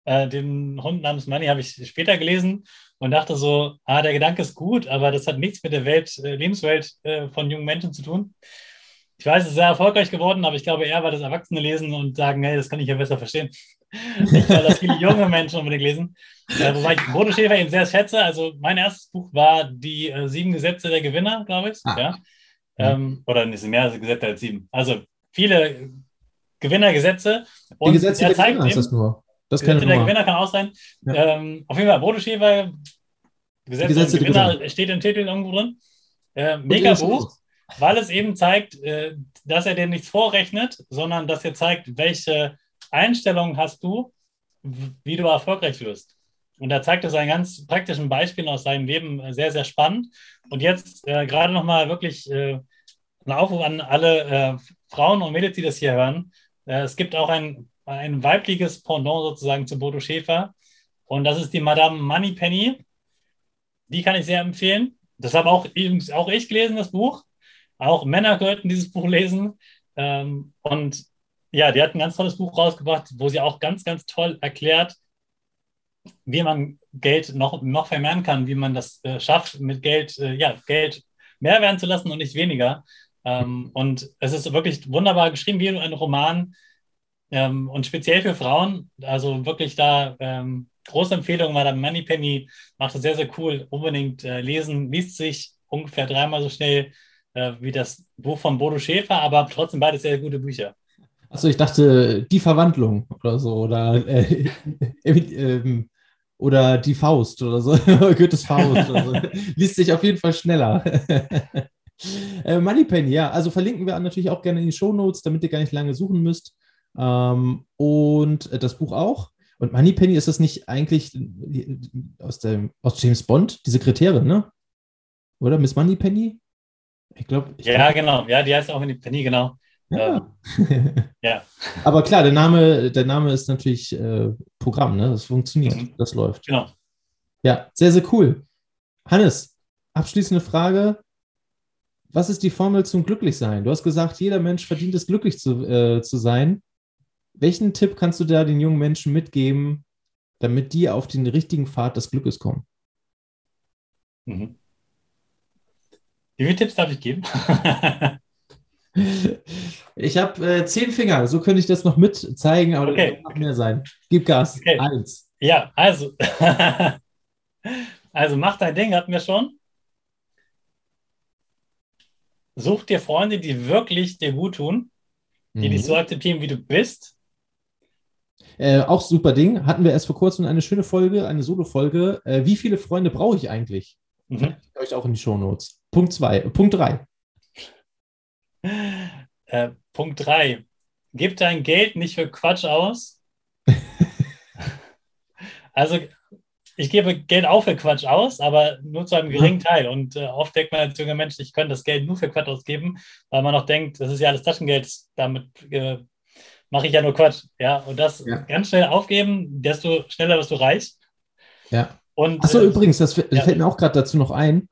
äh, den Hund namens Money habe ich später gelesen und dachte so, ah, der Gedanke ist gut, aber das hat nichts mit der Welt, äh, Lebenswelt äh, von jungen Menschen zu tun. Ich weiß, es ist sehr erfolgreich geworden, aber ich glaube eher, weil das Erwachsene lesen und sagen, hey, das kann ich ja besser verstehen. *laughs* Nicht, weil das viele junge Menschen unbedingt lesen. Wobei ich Bodo Schäfer eben sehr schätze. Also mein erstes Buch war die Sieben Gesetze der Gewinner, glaube ich. Ah. Ja. Ähm, oder es sind mehr Gesetze als sieben. Also viele Gewinnergesetze. Und die Gesetze der Gewinner ist das nur. Das Gesetze der Gewinner kann auch sein. Ja. Ähm, auf jeden Fall, Bodo Schäfer, Gesetze, Gewinner, Gewinner steht im Titel irgendwo drin. Äh, mega Buch, weil es eben zeigt, äh, dass er dir nichts vorrechnet, sondern dass er zeigt, welche Einstellungen hast du, wie du erfolgreich wirst. Und da zeigt er seinen ganz praktischen Beispielen aus seinem Leben äh, sehr, sehr spannend. Und jetzt äh, gerade nochmal wirklich äh, ein Aufruf an alle äh, Frauen und Mädels, die das hier hören. Äh, es gibt auch ein, ein weibliches Pendant sozusagen zu Bodo Schäfer. Und das ist die Madame Moneypenny. Die kann ich sehr empfehlen. Das habe auch, auch ich gelesen, das Buch. Auch Männer sollten dieses Buch lesen. Ähm, und ja, die hat ein ganz tolles Buch rausgebracht, wo sie auch ganz, ganz toll erklärt, wie man Geld noch, noch vermehren kann, wie man das äh, schafft, mit Geld, äh, ja, Geld mehr werden zu lassen und nicht weniger. Ähm, und es ist wirklich wunderbar geschrieben, wie ein Roman ähm, und speziell für Frauen. Also wirklich da ähm, große Empfehlung, Madame Moneypenny macht das sehr, sehr cool. Unbedingt äh, lesen, liest sich ungefähr dreimal so schnell äh, wie das Buch von Bodo Schäfer, aber trotzdem beide sehr gute Bücher. Achso, ich dachte, die Verwandlung oder so, oder, äh, *laughs* äh, oder die Faust oder so, *laughs* Goethes Faust oder so. *laughs* Liest sich auf jeden Fall schneller. äh, Moneypenny, ja, also verlinken wir natürlich auch gerne in die Show Notes, damit ihr gar nicht lange suchen müsst. Ähm, und äh, das Buch auch. Und Moneypenny ist das nicht eigentlich aus, dem, aus James Bond, die Sekretärin, ne? Oder Miss Moneypenny? Ich glaube. Ja, glaub, genau. Ja, die heißt auch Moneypenny, genau. Ja. Ähm, *laughs* ja. Aber klar, der Name, der Name ist natürlich äh, Programm, ne? Das funktioniert, mhm. das läuft. Genau. Ja, sehr, sehr cool. Hannes, abschließende Frage. Was ist die Formel zum Glücklichsein? Du hast gesagt, jeder Mensch verdient es, glücklich zu, äh, zu sein. Welchen Tipp kannst du da den jungen Menschen mitgeben, damit die auf den richtigen Pfad des Glückes kommen? Mhm. Wie viele Tipps darf ich geben? *laughs* Ich habe äh, zehn Finger, so könnte ich das noch mit zeigen, aber okay. das noch mehr sein. Gib Gas. Okay. Eins. Ja, also. *laughs* also mach dein Ding, hatten wir schon. Such dir Freunde, die wirklich dir gut tun, die mhm. dich so akzeptieren, wie du bist. Äh, auch super Ding. Hatten wir erst vor kurzem eine schöne Folge, eine Solo-Folge. Äh, wie viele Freunde brauche ich eigentlich? Mhm. Euch auch in die Show Notes. Punkt zwei, Punkt drei. Äh, Punkt 3. Gib dein Geld nicht für Quatsch aus. *laughs* also, ich gebe Geld auch für Quatsch aus, aber nur zu einem geringen Teil. Und äh, oft denkt man als junger Mensch, ich könnte das Geld nur für Quatsch ausgeben, weil man noch denkt, das ist ja alles Taschengeld, damit äh, mache ich ja nur Quatsch. Ja, und das ja. ganz schnell aufgeben, desto schneller wirst du reich. Ja. Achso, äh, übrigens, das, das ja. fällt mir auch gerade dazu noch ein.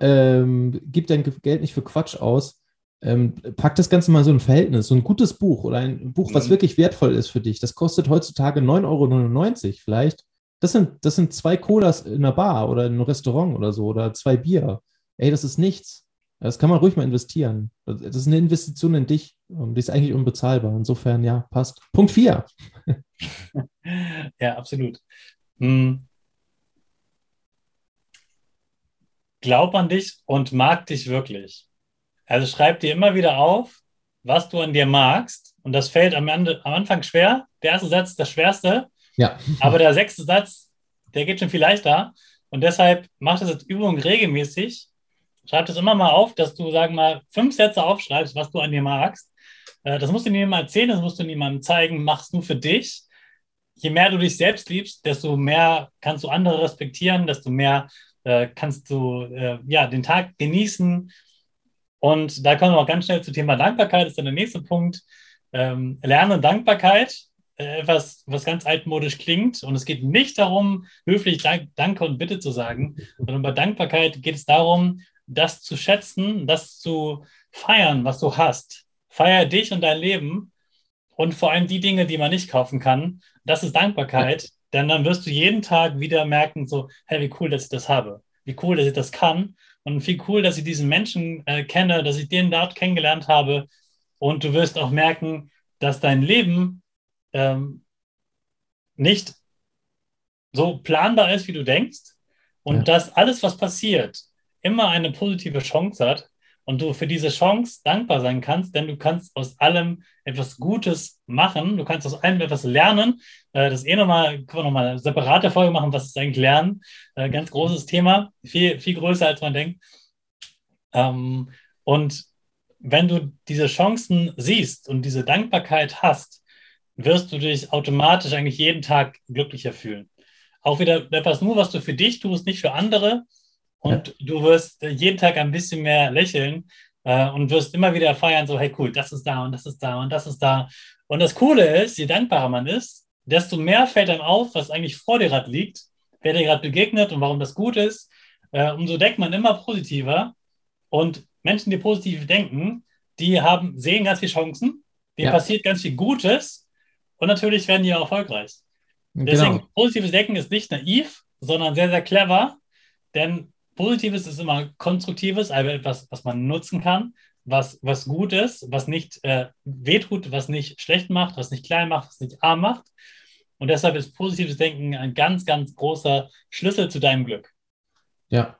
Ähm, gib dein Geld nicht für Quatsch aus ähm, pack das Ganze mal so ein Verhältnis. So ein gutes Buch oder ein Buch, was mhm. wirklich wertvoll ist für dich, das kostet heutzutage 9,99 Euro vielleicht. Das sind, das sind zwei Colas in einer Bar oder in einem Restaurant oder so oder zwei Bier. Ey, das ist nichts. Das kann man ruhig mal investieren. Das ist eine Investition in dich. Die ist eigentlich unbezahlbar. Insofern, ja, passt. Punkt 4. *laughs* ja, absolut. Hm. Glaub an dich und mag dich wirklich. Also schreib dir immer wieder auf, was du an dir magst. Und das fällt am, Ende, am Anfang schwer. Der erste Satz ist das schwerste. Ja. *laughs* Aber der sechste Satz, der geht schon viel leichter. Und deshalb mach das als Übung regelmäßig. Schreib das immer mal auf, dass du, sagen mal, fünf Sätze aufschreibst, was du an dir magst. Äh, das musst du niemandem erzählen, das musst du niemandem zeigen, machst nur für dich. Je mehr du dich selbst liebst, desto mehr kannst du andere respektieren, desto mehr äh, kannst du äh, ja, den Tag genießen, und da kommen wir auch ganz schnell zum Thema Dankbarkeit, das ist dann der nächste Punkt. Ähm, Lernen Dankbarkeit, äh, etwas, was ganz altmodisch klingt. Und es geht nicht darum, höflich Dank, Danke und Bitte zu sagen, sondern bei Dankbarkeit geht es darum, das zu schätzen, das zu feiern, was du hast. Feier dich und dein Leben und vor allem die Dinge, die man nicht kaufen kann. Das ist Dankbarkeit, denn dann wirst du jeden Tag wieder merken, so, hey, wie cool, dass ich das habe. Wie cool, dass ich das kann und wie cool, dass ich diesen Menschen äh, kenne, dass ich den dort kennengelernt habe. Und du wirst auch merken, dass dein Leben ähm, nicht so planbar ist, wie du denkst. Und ja. dass alles, was passiert, immer eine positive Chance hat. und du für diese Chance dankbar sein kannst, denn du kannst aus allem etwas Gutes machen, du kannst aus allem etwas lernen. Äh, das ist eh nochmal, können wir nochmal eine separate Folge machen, was ist eigentlich Lernen? Äh, ganz großes Thema, viel, viel größer als man denkt. Ähm, und wenn du diese Chancen siehst und diese Dankbarkeit hast, wirst du dich automatisch eigentlich jeden Tag glücklicher fühlen. Auch wieder etwas nur, was du für dich tust, nicht für andere. Und ja. du wirst jeden Tag ein bisschen mehr lächeln äh, und wirst immer wieder feiern, so, hey cool, das ist da und das ist da und das ist da. Und das Coole ist, je dankbarer man ist, desto mehr fällt einem auf, was eigentlich vor dir gerade liegt, wer dir gerade begegnet und warum das gut ist. Äh, umso denkt man immer positiver. Und Menschen, die positiv denken, die haben, sehen ganz viele Chancen, denen ja. passiert ganz viel Gutes und natürlich werden die auch erfolgreich. Deswegen, genau. positives Denken ist nicht naiv, sondern sehr, sehr clever, denn Positives ist immer Konstruktives, also etwas, was man nutzen kann, was, was gut ist, was nicht äh, wehtut, was nicht schlecht macht, was nicht klein macht, was nicht arm macht. Und deshalb ist positives Denken ein ganz, ganz großer Schlüssel zu deinem Glück. Ja,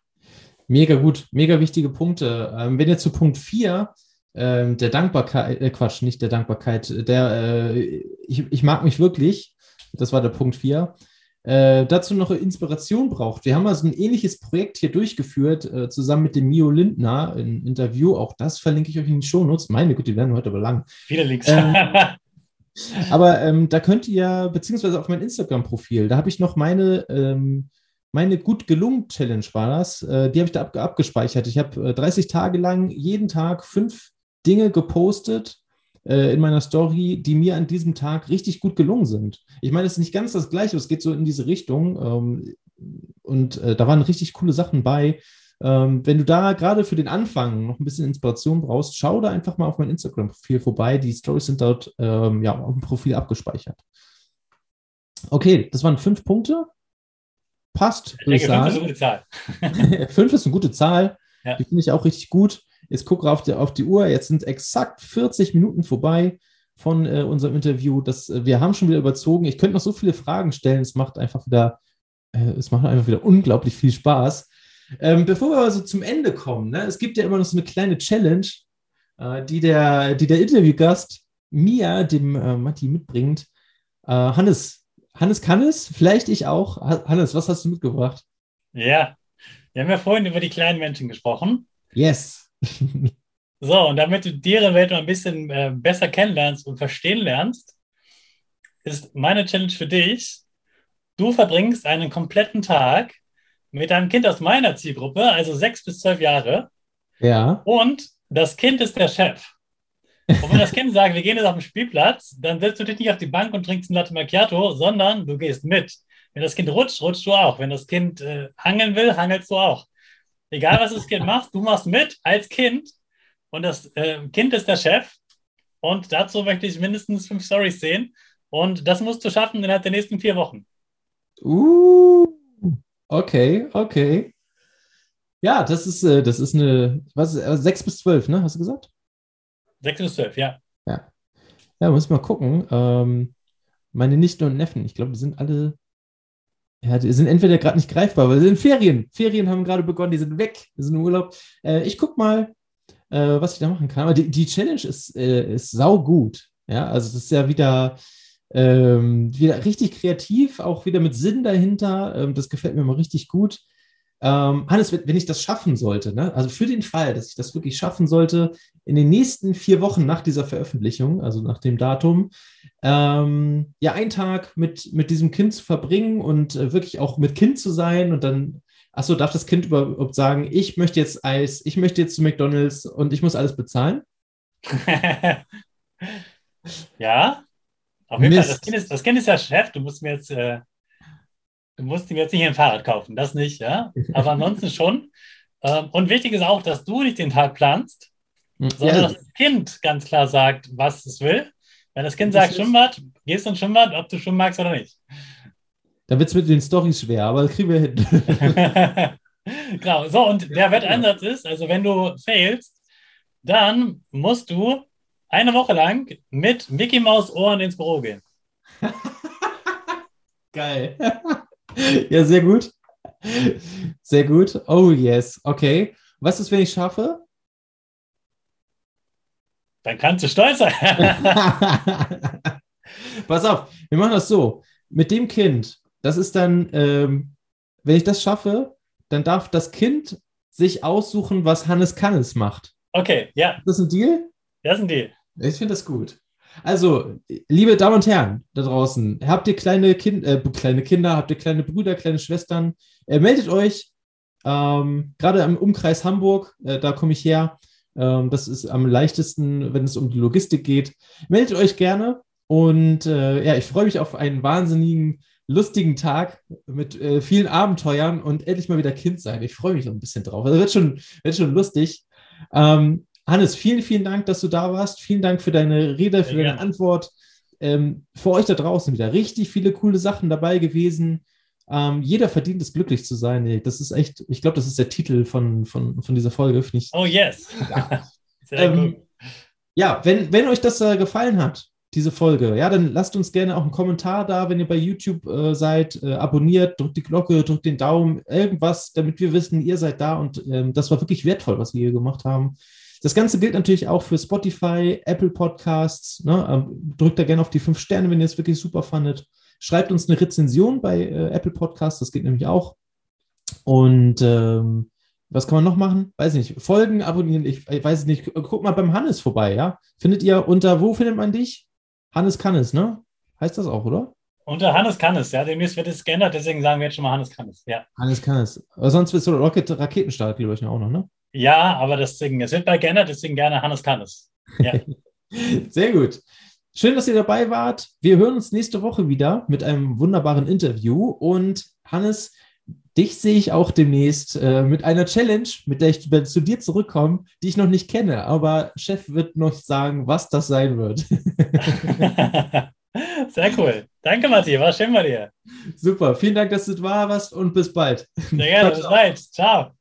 mega gut, mega wichtige Punkte. Ähm, wenn jetzt zu Punkt 4 ähm, der Dankbarkeit, äh, Quatsch, nicht der Dankbarkeit, der, äh, ich, ich mag mich wirklich, das war der Punkt 4, äh, dazu noch Inspiration braucht. Wir haben also ein ähnliches Projekt hier durchgeführt, äh, zusammen mit dem Mio Lindner, ein Interview. Auch das verlinke ich euch in den Shownotes. Meine Güte, die werden heute aber lang. Viele Links. Ähm, *laughs* aber ähm, da könnt ihr, beziehungsweise auf mein Instagram-Profil, da habe ich noch meine, ähm, meine gut gelungen Challenge war das. Äh, die habe ich da ab, abgespeichert. Ich habe 30 äh, Tage lang jeden Tag fünf Dinge gepostet, äh, in meiner Story, die mir an diesem Tag richtig gut gelungen sind. Ich meine, es ist nicht ganz das Gleiche, es geht so in diese Richtung. Ähm, und äh, da waren richtig coole Sachen bei. Ähm, wenn du da gerade für den Anfang noch ein bisschen Inspiration brauchst, schau da einfach mal auf mein Instagram-Profil vorbei. Die Stories sind dort ähm, ja, auf dem Profil abgespeichert. Okay, das waren fünf Punkte. Passt, würde ich, sagen. Fünf ist eine gute Zahl. *laughs* fünf ist eine gute Zahl. Ja. Die finde ich auch richtig gut. Jetzt gucke auf die, auf die Uhr. Jetzt sind exakt 40 Minuten vorbei von äh, unserem Interview. Das, äh, wir haben schon wieder überzogen. Ich könnte noch so viele Fragen stellen. Es macht einfach wieder, äh, es macht einfach wieder unglaublich viel Spaß. Ähm, bevor wir also zum Ende kommen, ne, es gibt ja immer noch so eine kleine Challenge, äh, die, der, die der Interviewgast mir, dem äh, Matti, mitbringt. Hannes, Hannes kann es, vielleicht ich auch. Hannes, was hast du mitgebracht? Ja, wir haben ja vorhin über die kleinen Menschen gesprochen. Yes. So, und damit du deren Welt noch ein bisschen äh, besser kennenlernst und verstehen lernst, ist meine Challenge für dich, du verbringst einen kompletten Tag mit einem Kind aus meiner Zielgruppe, also sechs bis zwölf Jahre. Ja. Und das Kind ist der Chef. Und wenn das Kind sagt, wir gehen jetzt auf den Spielplatz, dann setzt du dich nicht auf die Bank und trinkst ein Latte Macchiato, sondern du gehst mit. Wenn das Kind rutscht, rutschst du auch. Wenn das Kind äh, hangeln will, hangelst du auch. Egal, was das Kind macht, du machst mit als Kind und das äh, Kind ist der Chef. Und dazu möchte ich mindestens fünf Stories sehen. Und das musst du schaffen innerhalb der nächsten vier Wochen. Uh, okay, okay. Ja, das ist, äh, das ist eine, was ist, äh, sechs bis zwölf, ne? Hast du gesagt? Sechs bis zwölf, ja. Ja. Ja, muss mal gucken. Ähm, meine Nichten und Neffen, ich glaube, die sind alle ja, die sind entweder gerade nicht greifbar, weil sie sind Ferien. Ferien haben gerade begonnen, die sind weg, die sind im Urlaub. Äh, ich guck mal, äh, was ich da machen kann. Aber die, die Challenge ist, äh, ist sau gut. Ja, also das ist ja wieder, ähm, wieder richtig kreativ, auch wieder mit Sinn dahinter. Ähm, das gefällt mir immer richtig gut. Ähm, Hannes, wenn ich das schaffen sollte, ne? also für den Fall, dass ich das wirklich schaffen sollte, in den nächsten vier Wochen nach dieser Veröffentlichung, also nach dem Datum, ähm, ja, einen Tag mit, mit diesem Kind zu verbringen und äh, wirklich auch mit Kind zu sein und dann, achso, darf das Kind überhaupt sagen, ich möchte jetzt Eis, ich möchte jetzt zu McDonalds und ich muss alles bezahlen? *laughs* ja, auf jeden Fall. Das kind, ist, das kind ist ja Chef, du musst mir jetzt. Äh Du musst ihm jetzt nicht ein Fahrrad kaufen, das nicht, ja. Aber ansonsten schon. Ähm, und wichtig ist auch, dass du nicht den Tag planst, sondern ja. dass das Kind ganz klar sagt, was es will. Wenn das Kind das sagt Schwimmbad, gehst du ins Schwimmbad, ob du schwimmen magst oder nicht. Da wird es mit den Storys schwer, aber das kriegen wir hin. *laughs* genau. So, und der Wetteinsatz ist, also wenn du failst, dann musst du eine Woche lang mit Mickey Maus Ohren ins Büro gehen. *laughs* Geil. Ja, sehr gut. Sehr gut. Oh yes. Okay. Was ist, wenn ich schaffe? Dann kannst du stolz sein. *laughs* Pass auf, wir machen das so. Mit dem Kind, das ist dann, ähm, wenn ich das schaffe, dann darf das Kind sich aussuchen, was Hannes Kannes macht. Okay, ja. Ist das ein Deal? Das ist ein Deal. Ich finde das gut. Also, liebe Damen und Herren da draußen, habt ihr kleine, kind, äh, kleine Kinder, habt ihr kleine Brüder, kleine Schwestern, äh, meldet euch. Ähm, Gerade im Umkreis Hamburg, äh, da komme ich her. Ähm, das ist am leichtesten, wenn es um die Logistik geht. Meldet euch gerne. Und äh, ja, ich freue mich auf einen wahnsinnigen, lustigen Tag mit äh, vielen Abenteuern und endlich mal wieder Kind sein. Ich freue mich noch ein bisschen drauf. Also wird schon, wird schon lustig. Ähm, Hannes, vielen, vielen Dank, dass du da warst. Vielen Dank für deine Rede, für deine Antwort. Ähm, für euch da draußen wieder richtig viele coole Sachen dabei gewesen. Ähm, jeder verdient es, glücklich zu sein. Das ist echt, ich glaube, das ist der Titel von, von, von dieser Folge. Ich, oh, yes. *laughs* Ja, ähm, ja wenn, wenn euch das äh, gefallen hat, diese Folge, ja, dann lasst uns gerne auch einen Kommentar da, wenn ihr bei YouTube äh, seid, äh, abonniert, drückt die Glocke, drückt den Daumen, irgendwas, damit wir wissen, ihr seid da und ähm, das war wirklich wertvoll, was wir hier gemacht haben. Das Ganze gilt natürlich auch für Spotify, Apple Podcasts. Ne? Ähm, drückt da gerne auf die fünf Sterne, wenn ihr es wirklich super fandet. Schreibt uns eine Rezension bei äh, Apple Podcasts, das geht nämlich auch. Und ähm, was kann man noch machen? Weiß nicht. Folgen, abonnieren, ich, ich weiß es nicht. Guck mal beim Hannes vorbei, ja? Findet ihr unter, wo findet man dich? Hannes Kannes, ne? Heißt das auch, oder? Unter Hannes Kannes, ja. Demnächst wird es geändert, deswegen sagen wir jetzt schon mal Hannes Kannes, ja. Hannes Kannes. Aber sonst bist du Rocket Raketenstart, glaube ich, auch noch, ne? Ja, aber deswegen, es wird bald geändert, deswegen gerne Hannes Kannes. Ja. *laughs* Sehr gut. Schön, dass ihr dabei wart. Wir hören uns nächste Woche wieder mit einem wunderbaren Interview. Und Hannes, dich sehe ich auch demnächst äh, mit einer Challenge, mit der ich zu dir zurückkomme, die ich noch nicht kenne. Aber Chef wird noch sagen, was das sein wird. *laughs* Sehr cool. Danke, Matti. War schön bei dir. Super. Vielen Dank, dass du da warst und bis bald. Sehr gerne. *laughs* bis bald. Ciao.